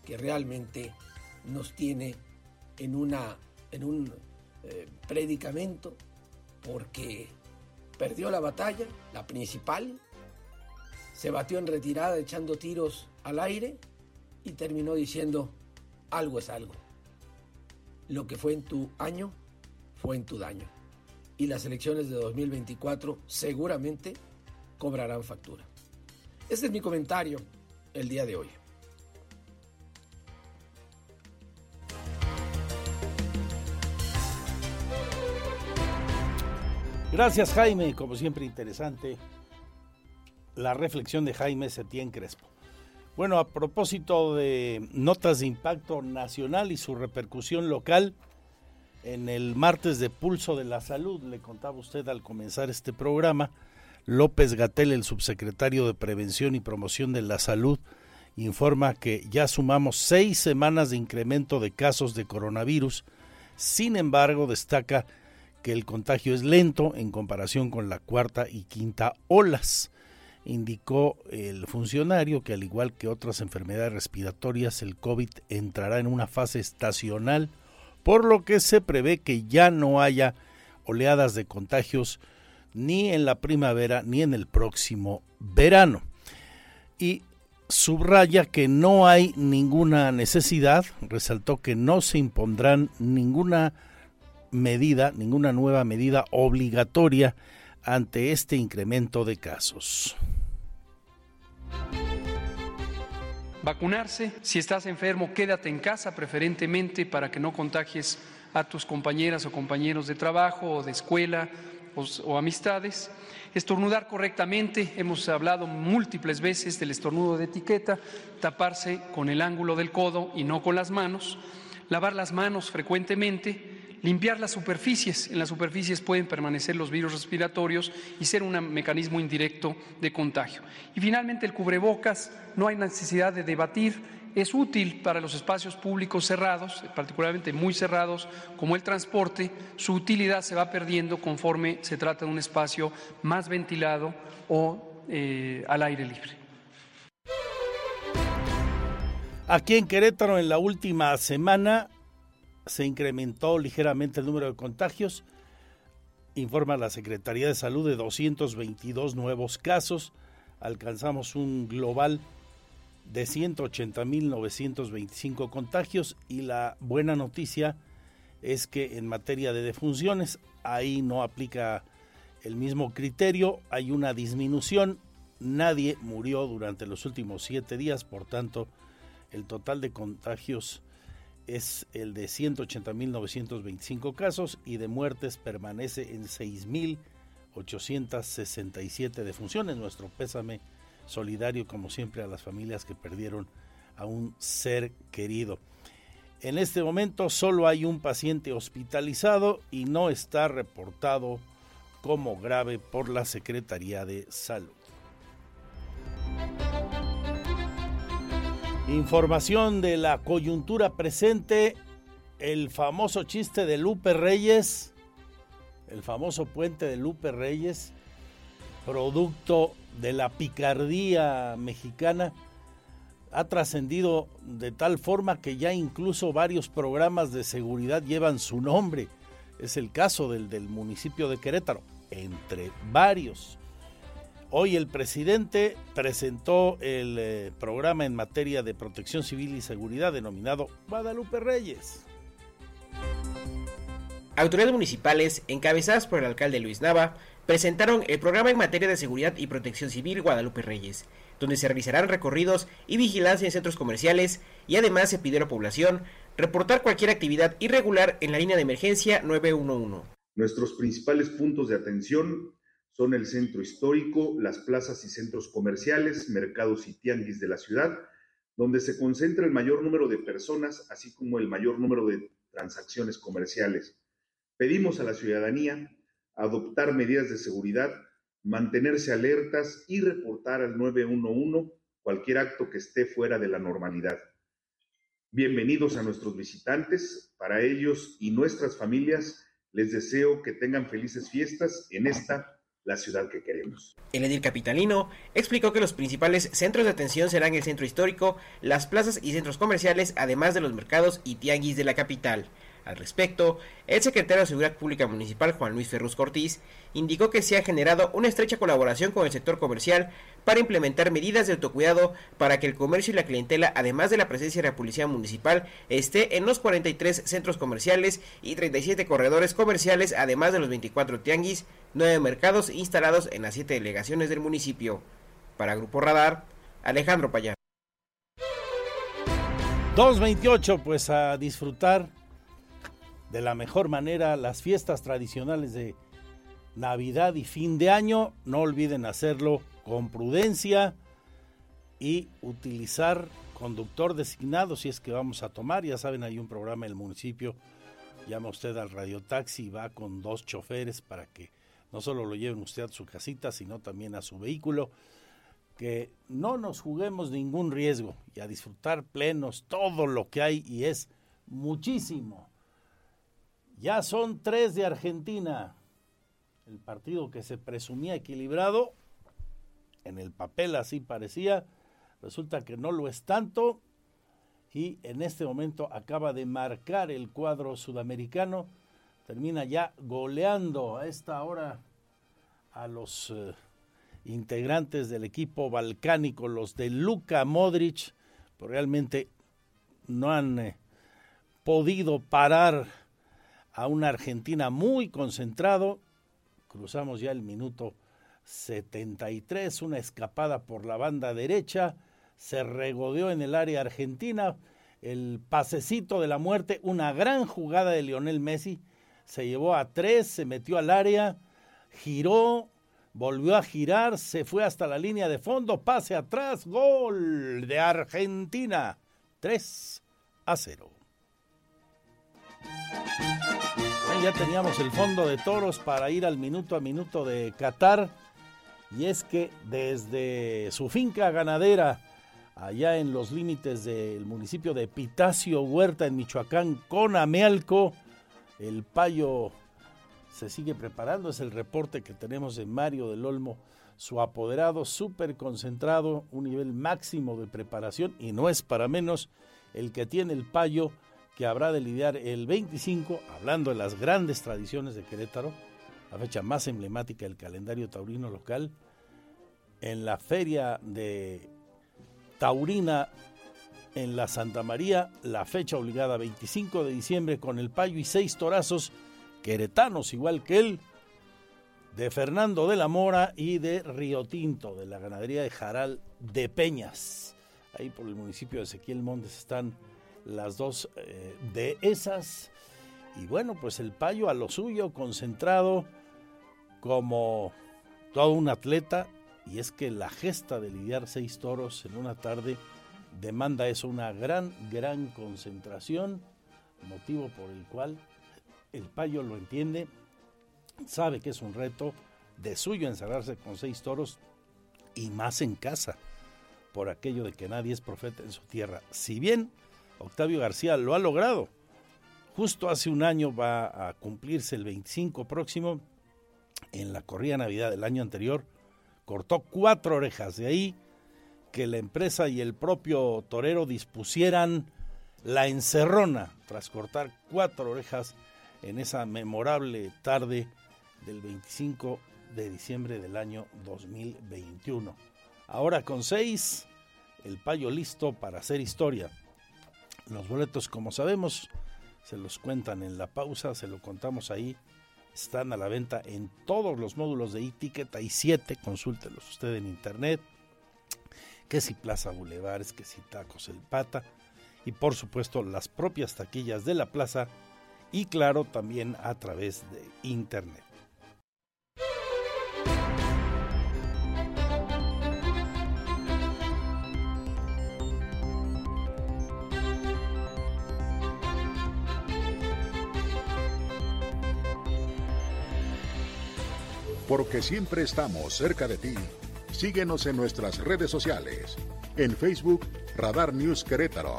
que realmente nos tiene en, una, en un eh, predicamento porque perdió la batalla, la principal, se batió en retirada echando tiros al aire y terminó diciendo algo es algo. Lo que fue en tu año fue en tu daño y las elecciones de 2024 seguramente cobrarán factura. Este es mi comentario el día de hoy. Gracias Jaime, como siempre interesante la reflexión de Jaime Setién Crespo. Bueno, a propósito de notas de impacto nacional y su repercusión local, en el martes de Pulso de la Salud, le contaba usted al comenzar este programa, López Gatel, el subsecretario de Prevención y Promoción de la Salud, informa que ya sumamos seis semanas de incremento de casos de coronavirus. Sin embargo, destaca que el contagio es lento en comparación con la cuarta y quinta olas. Indicó el funcionario que al igual que otras enfermedades respiratorias, el COVID entrará en una fase estacional, por lo que se prevé que ya no haya oleadas de contagios ni en la primavera ni en el próximo verano. Y subraya que no hay ninguna necesidad, resaltó que no se impondrán ninguna medida, ninguna nueva medida obligatoria ante este incremento de casos. Vacunarse, si estás enfermo, quédate en casa preferentemente para que no contagies a tus compañeras o compañeros de trabajo o de escuela o, amistades. Estornudar correctamente, hemos hablado múltiples veces del estornudo de etiqueta, taparse con el ángulo del codo y no con las manos, lavar las manos frecuentemente, limpiar las superficies. En las superficies pueden permanecer los virus respiratorios y ser un mecanismo indirecto de contagio. Y finalmente el cubrebocas, no hay necesidad de debatir es útil para los espacios públicos cerrados, particularmente muy cerrados, como el transporte. Su utilidad se va perdiendo conforme se trata de un espacio más ventilado o eh, al aire libre. Aquí en Querétaro, en la última semana, se incrementó ligeramente el número de contagios. Informa la Secretaría de Salud de 222 nuevos casos. Alcanzamos un global de 180.925 contagios y la buena noticia es que en materia de defunciones ahí no aplica el mismo criterio, hay una disminución, nadie murió durante los últimos siete días, por tanto el total de contagios es el de 180.925 casos y de muertes permanece en 6.867 defunciones. Nuestro pésame solidario como siempre a las familias que perdieron a un ser querido. En este momento solo hay un paciente hospitalizado y no está reportado como grave por la Secretaría de Salud. Información de la coyuntura presente, el famoso chiste de Lupe Reyes, el famoso puente de Lupe Reyes, producto de la picardía mexicana ha trascendido de tal forma que ya incluso varios programas de seguridad llevan su nombre. Es el caso del, del municipio de Querétaro, entre varios. Hoy el presidente presentó el eh, programa en materia de protección civil y seguridad denominado Guadalupe Reyes. Autoridades municipales, encabezadas por el alcalde Luis Nava, presentaron el programa en materia de seguridad y protección civil Guadalupe Reyes, donde se realizarán recorridos y vigilancia en centros comerciales y además se pidió a la población reportar cualquier actividad irregular en la línea de emergencia 911. Nuestros principales puntos de atención son el centro histórico, las plazas y centros comerciales, mercados y tianguis de la ciudad, donde se concentra el mayor número de personas, así como el mayor número de transacciones comerciales. Pedimos a la ciudadanía adoptar medidas de seguridad, mantenerse alertas y reportar al 911 cualquier acto que esté fuera de la normalidad. Bienvenidos a nuestros visitantes, para ellos y nuestras familias les deseo que tengan felices fiestas en esta la ciudad que queremos. El edil capitalino explicó que los principales centros de atención serán el centro histórico, las plazas y centros comerciales, además de los mercados y tianguis de la capital. Al respecto, el secretario de Seguridad Pública Municipal, Juan Luis Ferrus Cortiz, indicó que se ha generado una estrecha colaboración con el sector comercial para implementar medidas de autocuidado para que el comercio y la clientela, además de la presencia de la Policía Municipal, esté en los 43 centros comerciales y 37 corredores comerciales, además de los 24 tianguis, 9 mercados instalados en las 7 delegaciones del municipio. Para Grupo Radar, Alejandro Payá. 228, pues a disfrutar de la mejor manera las fiestas tradicionales de Navidad y fin de año. No olviden hacerlo con prudencia y utilizar conductor designado si es que vamos a tomar. Ya saben, hay un programa en el municipio. Llama usted al radiotaxi y va con dos choferes para que no solo lo lleven usted a su casita, sino también a su vehículo. Que no nos juguemos ningún riesgo y a disfrutar plenos todo lo que hay y es muchísimo Ya son tres de Argentina. El partido que se presumía equilibrado, en el papel así parecía, resulta que no lo es tanto y en este momento acaba de marcar el cuadro sudamericano. Termina ya goleando a esta hora a los eh, integrantes del equipo balcánico, los de Luka Modric, pues realmente no han eh, podido parar a una Argentina muy concentrado. Cruzamos ya el minuto 73, una escapada por la banda derecha, se regodeó en el área argentina, el pasecito de la muerte, una gran jugada de Lionel Messi, se llevó a tres, se metió al área, giró, volvió a girar, se fue hasta la línea de fondo, pase atrás, gol de Argentina, 3 a 0. Ya teníamos el fondo de toros para ir al minuto a minuto de Qatar. Y es que desde su finca ganadera, allá en los límites del municipio de Pitacio Huerta, en Michoacán, con Amealco, el payo se sigue preparando. Es el reporte que tenemos de Mario del Olmo, su apoderado, súper concentrado, un nivel máximo de preparación, y no es para menos el que tiene el payo que habrá de lidiar el 25, hablando de las grandes tradiciones de Querétaro, la fecha más emblemática del calendario taurino local, en la feria de Taurina en la Santa María, la fecha obligada 25 de diciembre con el payo y seis torazos queretanos igual que él, de Fernando de la Mora y de Río Tinto, de la ganadería de Jaral de Peñas. Ahí por el municipio de Ezequiel Montes están las dos eh, de esas. Y bueno, pues el payo a lo suyo, concentrado como todo un atleta. Y es que la gesta de lidiar seis toros en una tarde demanda eso, una gran, gran concentración, motivo por el cual el payo lo entiende, sabe que es un reto de suyo encerrarse con seis toros y más en casa, por aquello de que nadie es profeta en su tierra. Si bien Octavio García lo ha logrado. Justo hace un año va a cumplirse el 25 próximo. En la corrida Navidad del año anterior cortó cuatro orejas. De ahí que la empresa y el propio torero dispusieran la encerrona tras cortar cuatro orejas en esa memorable tarde del 25 de diciembre del año 2021. Ahora con seis, el payo listo para hacer historia. Los boletos, como sabemos, se los cuentan en la pausa, se lo contamos ahí. Están a la venta en todos los módulos de e-ticket. Hay siete, consúltelos usted en internet. Que si Plaza Bulevares, que si Tacos El Pata. Y por supuesto las propias taquillas de la plaza. Y claro, también a través de internet. Porque siempre estamos cerca de ti. Síguenos en nuestras redes sociales. En Facebook, Radar News Querétaro.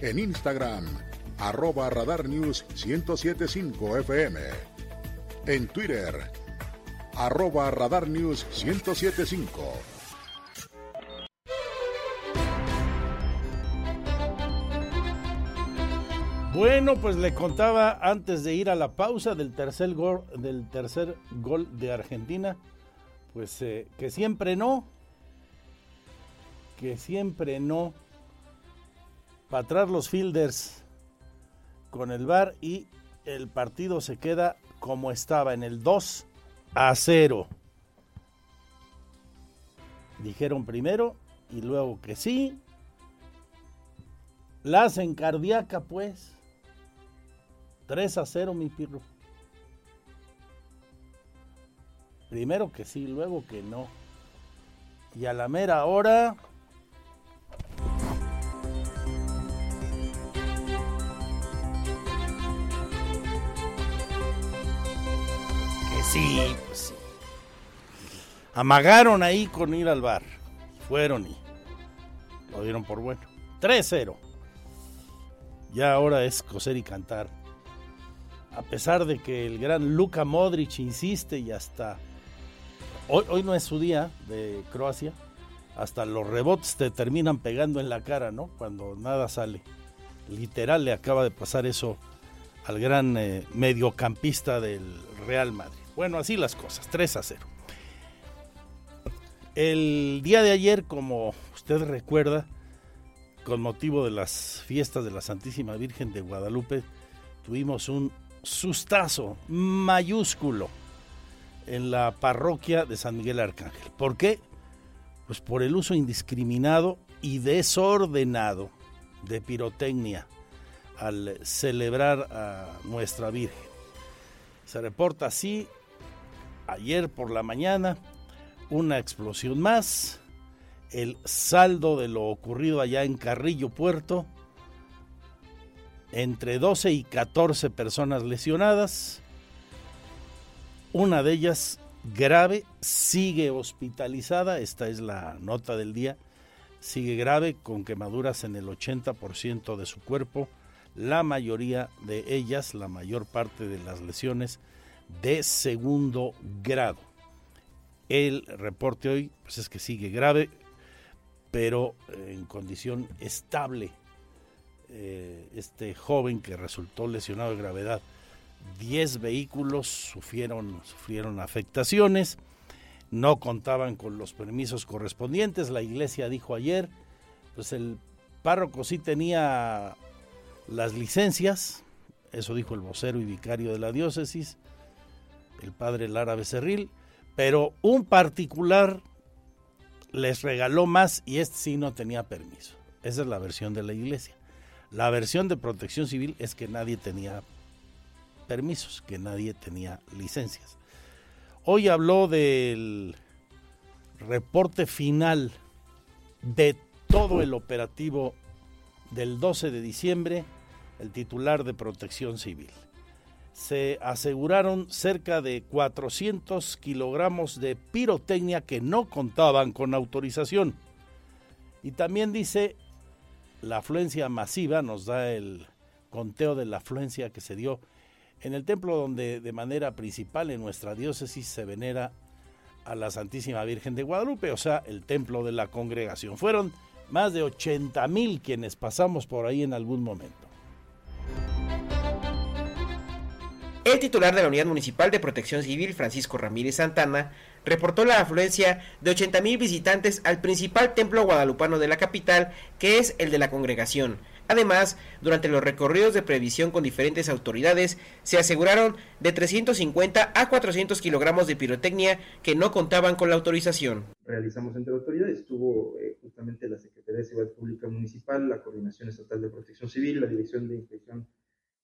En Instagram, arroba Radar News 1075 FM. En Twitter, arroba Radar News 1075. Bueno, pues le contaba antes de ir a la pausa del tercer gol, del tercer gol de Argentina, pues eh, que siempre no, que siempre no. Para atrás los fielders con el bar y el partido se queda como estaba en el 2 a 0. Dijeron primero y luego que sí. La hacen cardíaca pues. 3 a 0, mi pirro. Primero que sí, luego que no. Y a la mera hora. Que sí, pues sí. Amagaron ahí con ir al bar. Fueron y lo dieron por bueno. 3-0. Ya ahora es coser y cantar a pesar de que el gran Luka Modric insiste y hasta hoy, hoy no es su día de Croacia, hasta los rebotes te terminan pegando en la cara, ¿no? Cuando nada sale. Literal le acaba de pasar eso al gran eh, mediocampista del Real Madrid. Bueno, así las cosas, 3 a 0. El día de ayer, como usted recuerda, con motivo de las fiestas de la Santísima Virgen de Guadalupe, tuvimos un sustazo mayúsculo en la parroquia de San Miguel Arcángel. ¿Por qué? Pues por el uso indiscriminado y desordenado de pirotecnia al celebrar a nuestra Virgen. Se reporta así ayer por la mañana una explosión más, el saldo de lo ocurrido allá en Carrillo Puerto, entre 12 y 14 personas lesionadas, una de ellas grave, sigue hospitalizada, esta es la nota del día, sigue grave con quemaduras en el 80% de su cuerpo, la mayoría de ellas, la mayor parte de las lesiones de segundo grado. El reporte hoy pues es que sigue grave, pero en condición estable. Eh, este joven que resultó lesionado de gravedad, 10 vehículos sufrieron, sufrieron afectaciones, no contaban con los permisos correspondientes. La iglesia dijo ayer, pues el párroco sí tenía las licencias, eso dijo el vocero y vicario de la diócesis, el padre Lara Becerril, pero un particular les regaló más y este sí no tenía permiso. Esa es la versión de la iglesia. La versión de protección civil es que nadie tenía permisos, que nadie tenía licencias. Hoy habló del reporte final de todo el operativo del 12 de diciembre el titular de protección civil se aseguraron cerca de 400 kilogramos de pirotecnia que no contaban con autorización. Y también dice la afluencia masiva, nos da el conteo de la afluencia que se dio en el templo donde de manera principal en nuestra diócesis se venera a la Santísima Virgen de Guadalupe, o sea, el templo de la congregación. Fueron más de 80 mil quienes pasamos por ahí en algún momento. El titular de la Unidad Municipal de Protección Civil, Francisco Ramírez Santana, reportó la afluencia de 80.000 visitantes al principal templo guadalupano de la capital, que es el de la congregación. Además, durante los recorridos de previsión con diferentes autoridades, se aseguraron de 350 a 400 kilogramos de pirotecnia que no contaban con la autorización. Realizamos entre autoridades, estuvo eh, justamente la Secretaría de Seguridad Pública Municipal, la Coordinación Estatal de Protección Civil, la Dirección de Inspección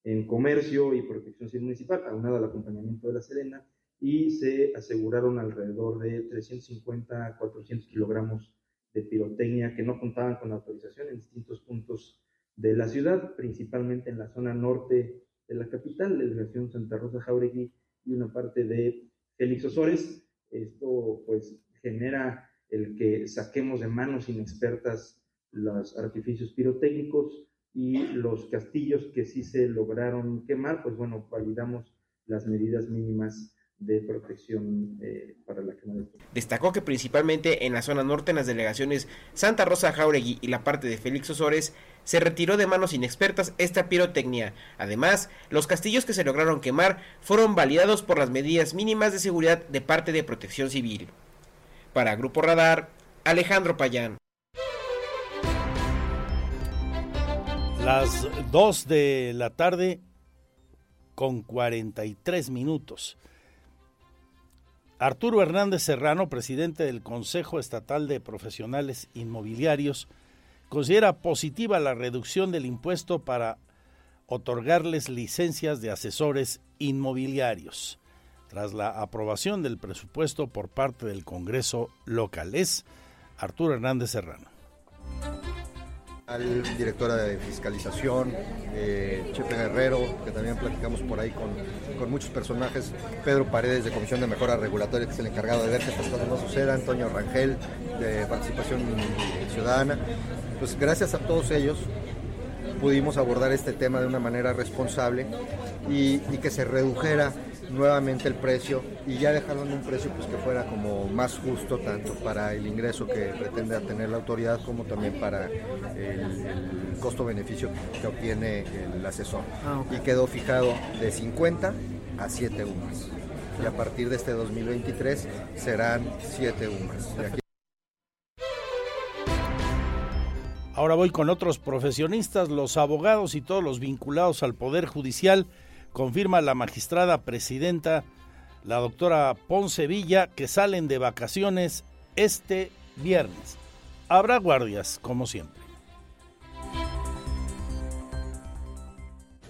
en comercio y protección civil municipal, aunado al acompañamiento de la Serena, y se aseguraron alrededor de 350 a 400 kilogramos de pirotecnia que no contaban con autorización en distintos puntos de la ciudad, principalmente en la zona norte de la capital, la delegación Santa Rosa Jauregui y una parte de Félix Osores. Esto pues genera el que saquemos de manos inexpertas los artificios pirotécnicos, y los castillos que sí se lograron quemar, pues bueno, validamos las medidas mínimas de protección eh, para la quema de Destacó que principalmente en la zona norte, en las delegaciones Santa Rosa Jauregui y la parte de Félix Osores, se retiró de manos inexpertas esta pirotecnia. Además, los castillos que se lograron quemar fueron validados por las medidas mínimas de seguridad de parte de Protección Civil. Para Grupo Radar, Alejandro Payán. Las 2 de la tarde con 43 minutos. Arturo Hernández Serrano, presidente del Consejo Estatal de Profesionales Inmobiliarios, considera positiva la reducción del impuesto para otorgarles licencias de asesores inmobiliarios, tras la aprobación del presupuesto por parte del Congreso local. Es Arturo Hernández Serrano directora de fiscalización, eh, Chepe Guerrero, que también platicamos por ahí con, con, muchos personajes, Pedro Paredes de Comisión de Mejora Regulatoria, que es el encargado de ver que estas cosas no sucedan, Antonio Rangel de Participación Ciudadana. Pues gracias a todos ellos pudimos abordar este tema de una manera responsable y que se redujera nuevamente el precio y ya dejarlo en un precio pues que fuera como más justo tanto para el ingreso que pretende tener la autoridad como también para el, el costo-beneficio que obtiene el asesor. Ah. Y quedó fijado de 50 a 7 UMAS. Y a partir de este 2023 serán 7 UMAS. Aquí Ahora voy con otros profesionistas, los abogados y todos los vinculados al Poder Judicial, confirma la magistrada presidenta, la doctora Ponce Villa, que salen de vacaciones este viernes. Habrá guardias, como siempre.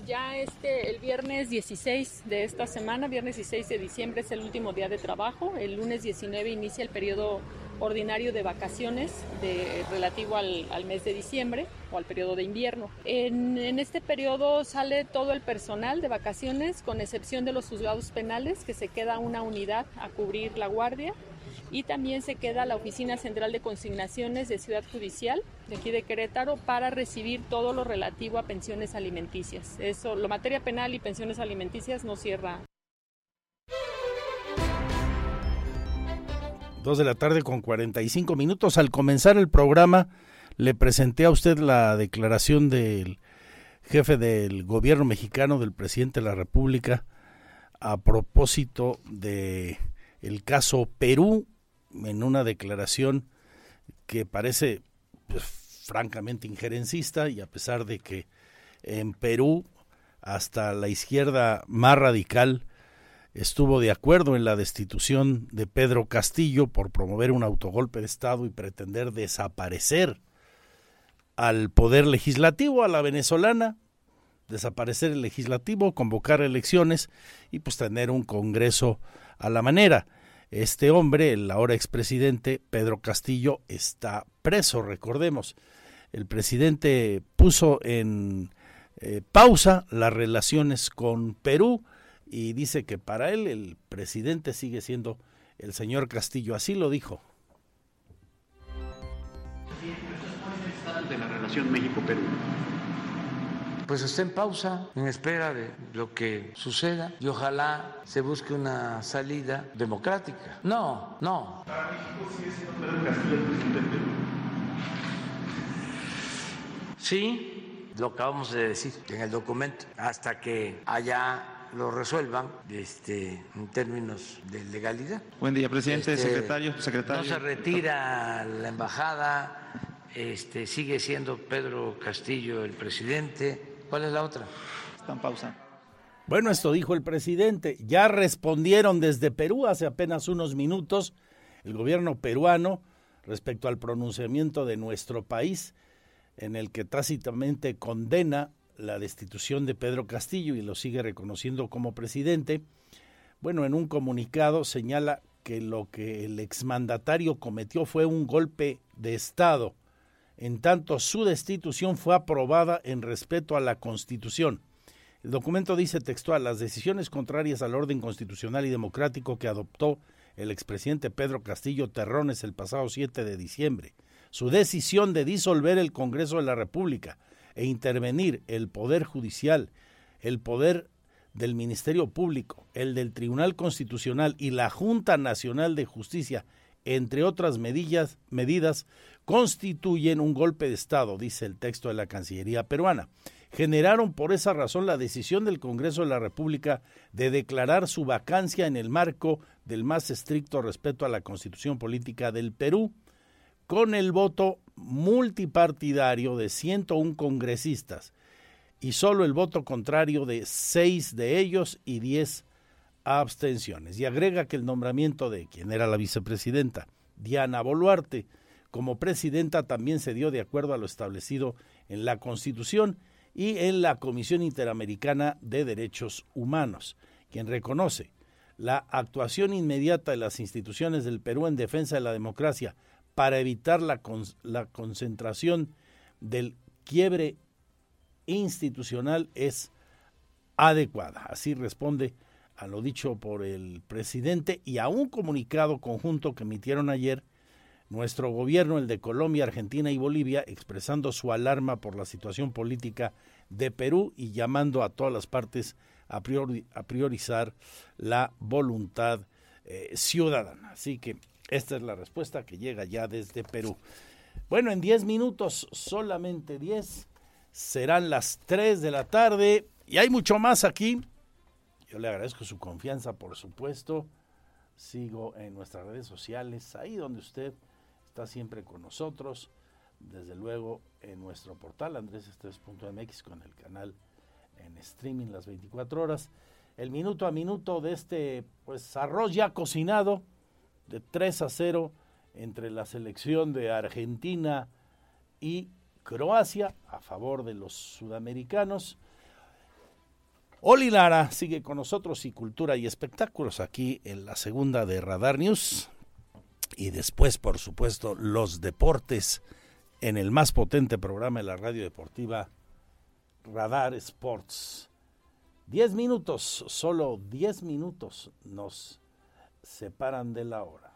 Ya este, el viernes 16 de esta semana, viernes 16 de diciembre es el último día de trabajo. El lunes 19 inicia el periodo ordinario de vacaciones de, relativo al, mes de diciembre o al periodo de invierno. En, en este periodo sale todo el personal de vacaciones, con excepción de los juzgados penales, que se queda una unidad a cubrir la guardia y también se queda la Oficina Central de Consignaciones de Ciudad Judicial, de aquí de Querétaro, para recibir todo lo relativo a pensiones alimenticias. Eso, lo materia penal y pensiones alimenticias no cierra. Dos de la tarde con 45 minutos. Al comenzar el programa, le presenté a usted la declaración del jefe del gobierno mexicano, del presidente de la República, a propósito de el caso Perú, en una declaración que parece pues, francamente injerencista y a pesar de que en Perú hasta la izquierda más radical estuvo de acuerdo en la destitución de Pedro Castillo por promover un autogolpe de Estado y pretender desaparecer al poder legislativo, a la venezolana, desaparecer el legislativo, convocar elecciones y pues tener un Congreso a la manera. Este hombre, el ahora expresidente Pedro Castillo, está preso, recordemos. El presidente puso en eh, pausa las relaciones con Perú y dice que para él el presidente sigue siendo el señor Castillo. Así lo dijo. de la relación México-Perú? Pues está en pausa, en espera de lo que suceda y ojalá se busque una salida democrática. No, no. Para México sigue siendo Pedro Castillo el presidente del Perú. Sí, lo acabamos de decir en el documento, hasta que allá lo resuelvan este, en términos de legalidad. Buen día, presidente, Este, secretario, secretario. No se retira la embajada, este, sigue siendo Pedro Castillo el presidente. ¿Cuál es la otra? Está en pausa. Bueno, esto dijo el presidente. Ya respondieron desde Perú hace apenas unos minutos el gobierno peruano respecto al pronunciamiento de nuestro país en el que tácitamente condena la destitución de Pedro Castillo y lo sigue reconociendo como presidente. Bueno, en un comunicado señala que lo que el exmandatario cometió fue un golpe de Estado, en tanto su destitución fue aprobada en respeto a la Constitución. El documento dice textual, las decisiones contrarias al orden constitucional y democrático que adoptó el expresidente Pedro Castillo Terrones el pasado 7 de diciembre, su decisión de disolver el Congreso de la República e intervenir el Poder Judicial, el Poder del Ministerio Público, el del Tribunal Constitucional y la Junta Nacional de Justicia, entre otras medidas, constituyen un golpe de Estado, dice el texto de la Cancillería peruana. Generaron por esa razón la decisión del Congreso de la República de declarar su vacancia en el marco del más estricto respeto a la Constitución Política del Perú, con el voto multipartidario de 101 congresistas y solo el voto contrario de 6 de ellos y 10 abstenciones. Y agrega que el nombramiento de quien era la vicepresidenta, Diana Boluarte, como presidenta también se dio de acuerdo a lo establecido en la Constitución y en la Comisión Interamericana de Derechos Humanos, quien reconoce la actuación inmediata de las instituciones del Perú en defensa de la democracia para evitar la, con, la concentración del quiebre institucional es adecuada. Así responde a lo dicho por el presidente y a un comunicado conjunto que emitieron ayer nuestro gobierno, el de Colombia, Argentina y Bolivia, expresando su alarma por la situación política de Perú y llamando a todas las partes a priorizar la voluntad eh, ciudadana. Así que esta es la respuesta que llega ya desde Perú. Bueno, en 10 minutos, solamente 10, serán las 3 de la tarde y hay mucho más aquí. Yo le agradezco su confianza, por supuesto. Sigo en nuestras redes sociales, ahí donde usted está siempre con nosotros. Desde luego en nuestro portal andresestres.mx con el canal en streaming las 24 horas. El minuto a minuto de este pues arroz ya cocinado de 3 a 0 entre la selección de Argentina y Croacia a favor de los sudamericanos. Oli Lara sigue con nosotros y cultura y espectáculos aquí en la segunda de Radar News. Y después, por supuesto, los deportes en el más potente programa de la radio deportiva, Radar Sports. Diez minutos, solo diez minutos nos separan de la hora.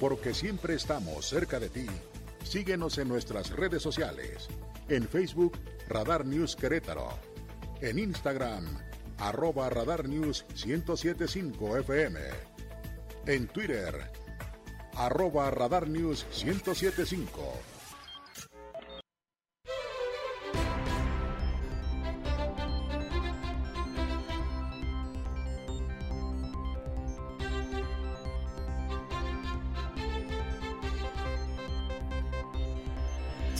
Porque siempre estamos cerca de ti. Síguenos en nuestras redes sociales. En Facebook, Radar News Querétaro. En Instagram, arroba Radar News 1075 FM. En Twitter, arroba Radar News 1075.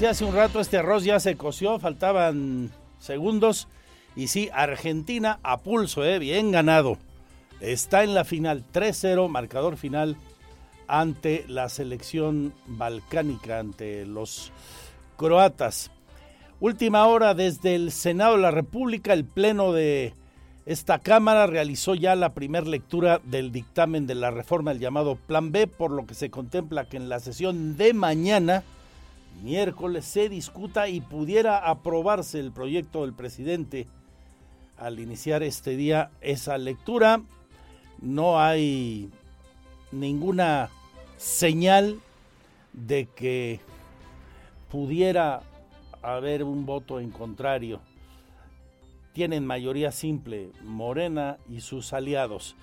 Hace un rato este arroz ya se coció, faltaban segundos. Y sí, Argentina a pulso, eh, bien ganado. Está en la final 3-0, marcador final ante la selección balcánica, ante los croatas. Última hora desde el Senado de la República, el Pleno de esta Cámara realizó ya la primera lectura del dictamen de la reforma del llamado Plan B, por lo que se contempla que en la sesión de mañana miércoles se discuta y pudiera aprobarse el proyecto del presidente al iniciar este día esa lectura. No hay ninguna señal de que pudiera haber un voto en contrario. Tienen mayoría simple Morena y sus aliados.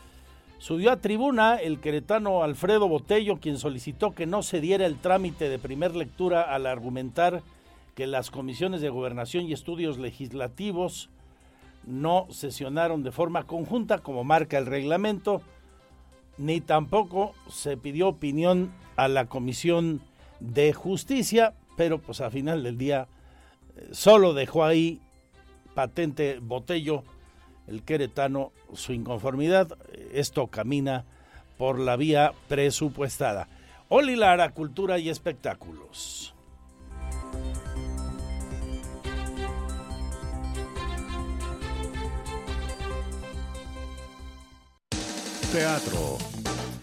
Subió a tribuna el queretano Alfredo Botello, quien solicitó que no se diera el trámite de primer lectura al argumentar que las comisiones de gobernación y estudios legislativos no sesionaron de forma conjunta como marca el reglamento, ni tampoco se pidió opinión a la Comisión de Justicia, pero pues a final del día eh, solo dejó ahí patente Botello el queretano su inconformidad. Esto camina por la vía presupuestada. Oli Lara, Cultura y Espectáculos. Teatro,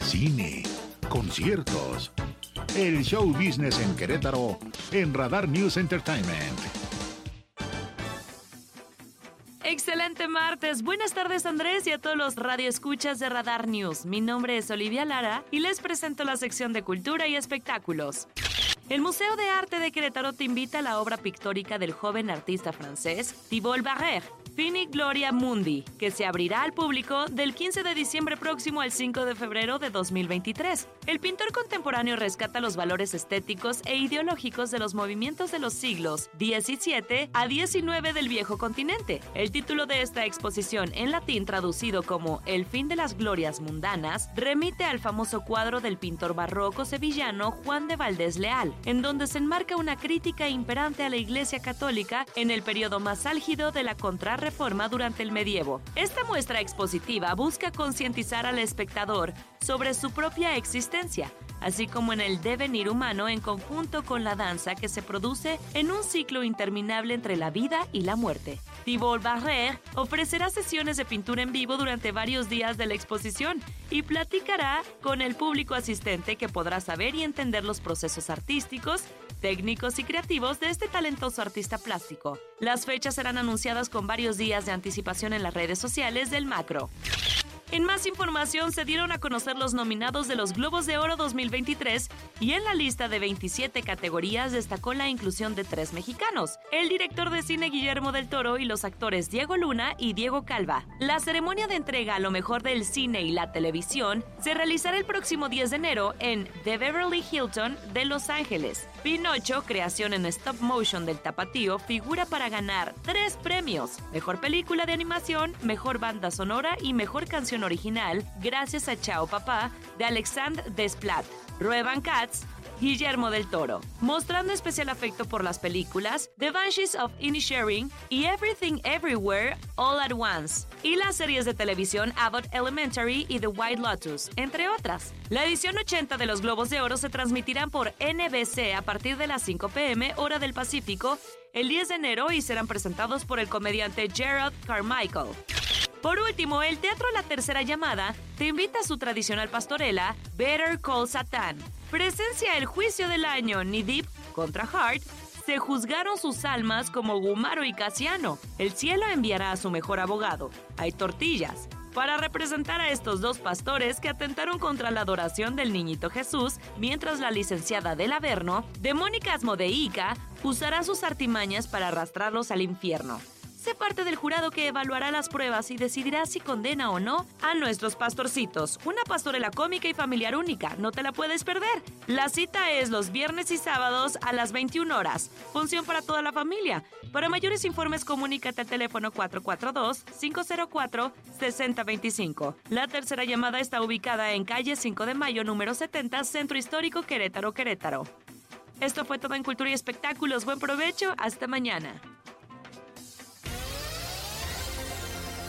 cine, conciertos. El show business en Querétaro en Radar News Entertainment. Excelente martes. Buenas tardes Andrés y a todos los radioescuchas de Radar News. Mi nombre es Olivia Lara y les presento la sección de cultura y espectáculos. El Museo de Arte de Querétaro te invita a la obra pictórica del joven artista francés Thibault Barrère, Fini Gloria Mundi, que se abrirá al público del 15 de diciembre próximo al 5 de febrero de 2023. El pintor contemporáneo rescata los valores estéticos e ideológicos de los movimientos de los siglos XVII a XIX del viejo continente. El título de esta exposición, en latín traducido como El fin de las glorias mundanas, remite al famoso cuadro del pintor barroco sevillano Juan de Valdés Leal, en donde se enmarca una crítica imperante a la Iglesia Católica en el periodo más álgido de la contrarreforma durante el medievo. Esta muestra expositiva busca concientizar al espectador sobre su propia existencia, así como en el devenir humano en conjunto con la danza que se produce en un ciclo interminable entre la vida y la muerte. Thibault Barrère ofrecerá sesiones de pintura en vivo durante varios días de la exposición y platicará con el público asistente que podrá saber y entender los procesos artísticos, técnicos y creativos de este talentoso artista plástico. Las fechas serán anunciadas con varios días de anticipación en las redes sociales del Macro. En más información se dieron a conocer los nominados de los Globos de Oro 2023 y en la lista de 27 categorías destacó la inclusión de tres mexicanos, el director de cine Guillermo del Toro y los actores Diego Luna y Diego Calva. La ceremonia de entrega a lo mejor del cine y la televisión se realizará el próximo 10 de enero en The Beverly Hilton de Los Ángeles. Pinocho, creación en stop motion del Tapatío, figura para ganar tres premios: Mejor película de animación, Mejor banda sonora y Mejor canción original, gracias a Chao Papá de Alexandre Desplat. Rueban Cats Guillermo del Toro, mostrando especial afecto por las películas The Banshees of Inisherin y Everything Everywhere All at Once, y las series de televisión Abbott Elementary y The White Lotus, entre otras. La edición 80 de los Globos de Oro se transmitirán por NBC a partir de las 5 pm hora del Pacífico el 10 de enero y serán presentados por el comediante Gerald Carmichael. Por último, el Teatro La Tercera Llamada te invita a su tradicional pastorela Better Call Satan. Presencia el juicio del año Nidip contra Hart. Se juzgaron sus almas como Gumaro y Casiano. El cielo enviará a su mejor abogado. Hay tortillas. Para representar a estos dos pastores que atentaron contra la adoración del niñito Jesús, mientras la licenciada del Averno, demónica Asmodeica, usará sus artimañas para arrastrarlos al infierno. Sé parte del jurado que evaluará las pruebas y decidirá si condena o no a nuestros pastorcitos. Una pastorela cómica y familiar única, no te la puedes perder. La cita es los viernes y sábados a las 21 horas. Función para toda la familia. Para mayores informes comunícate al teléfono 442-504-6025. La tercera llamada está ubicada en calle 5 de Mayo número 70, Centro Histórico Querétaro, Querétaro. Esto fue todo en Cultura y Espectáculos. Buen provecho. Hasta mañana.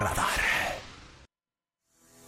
Radar.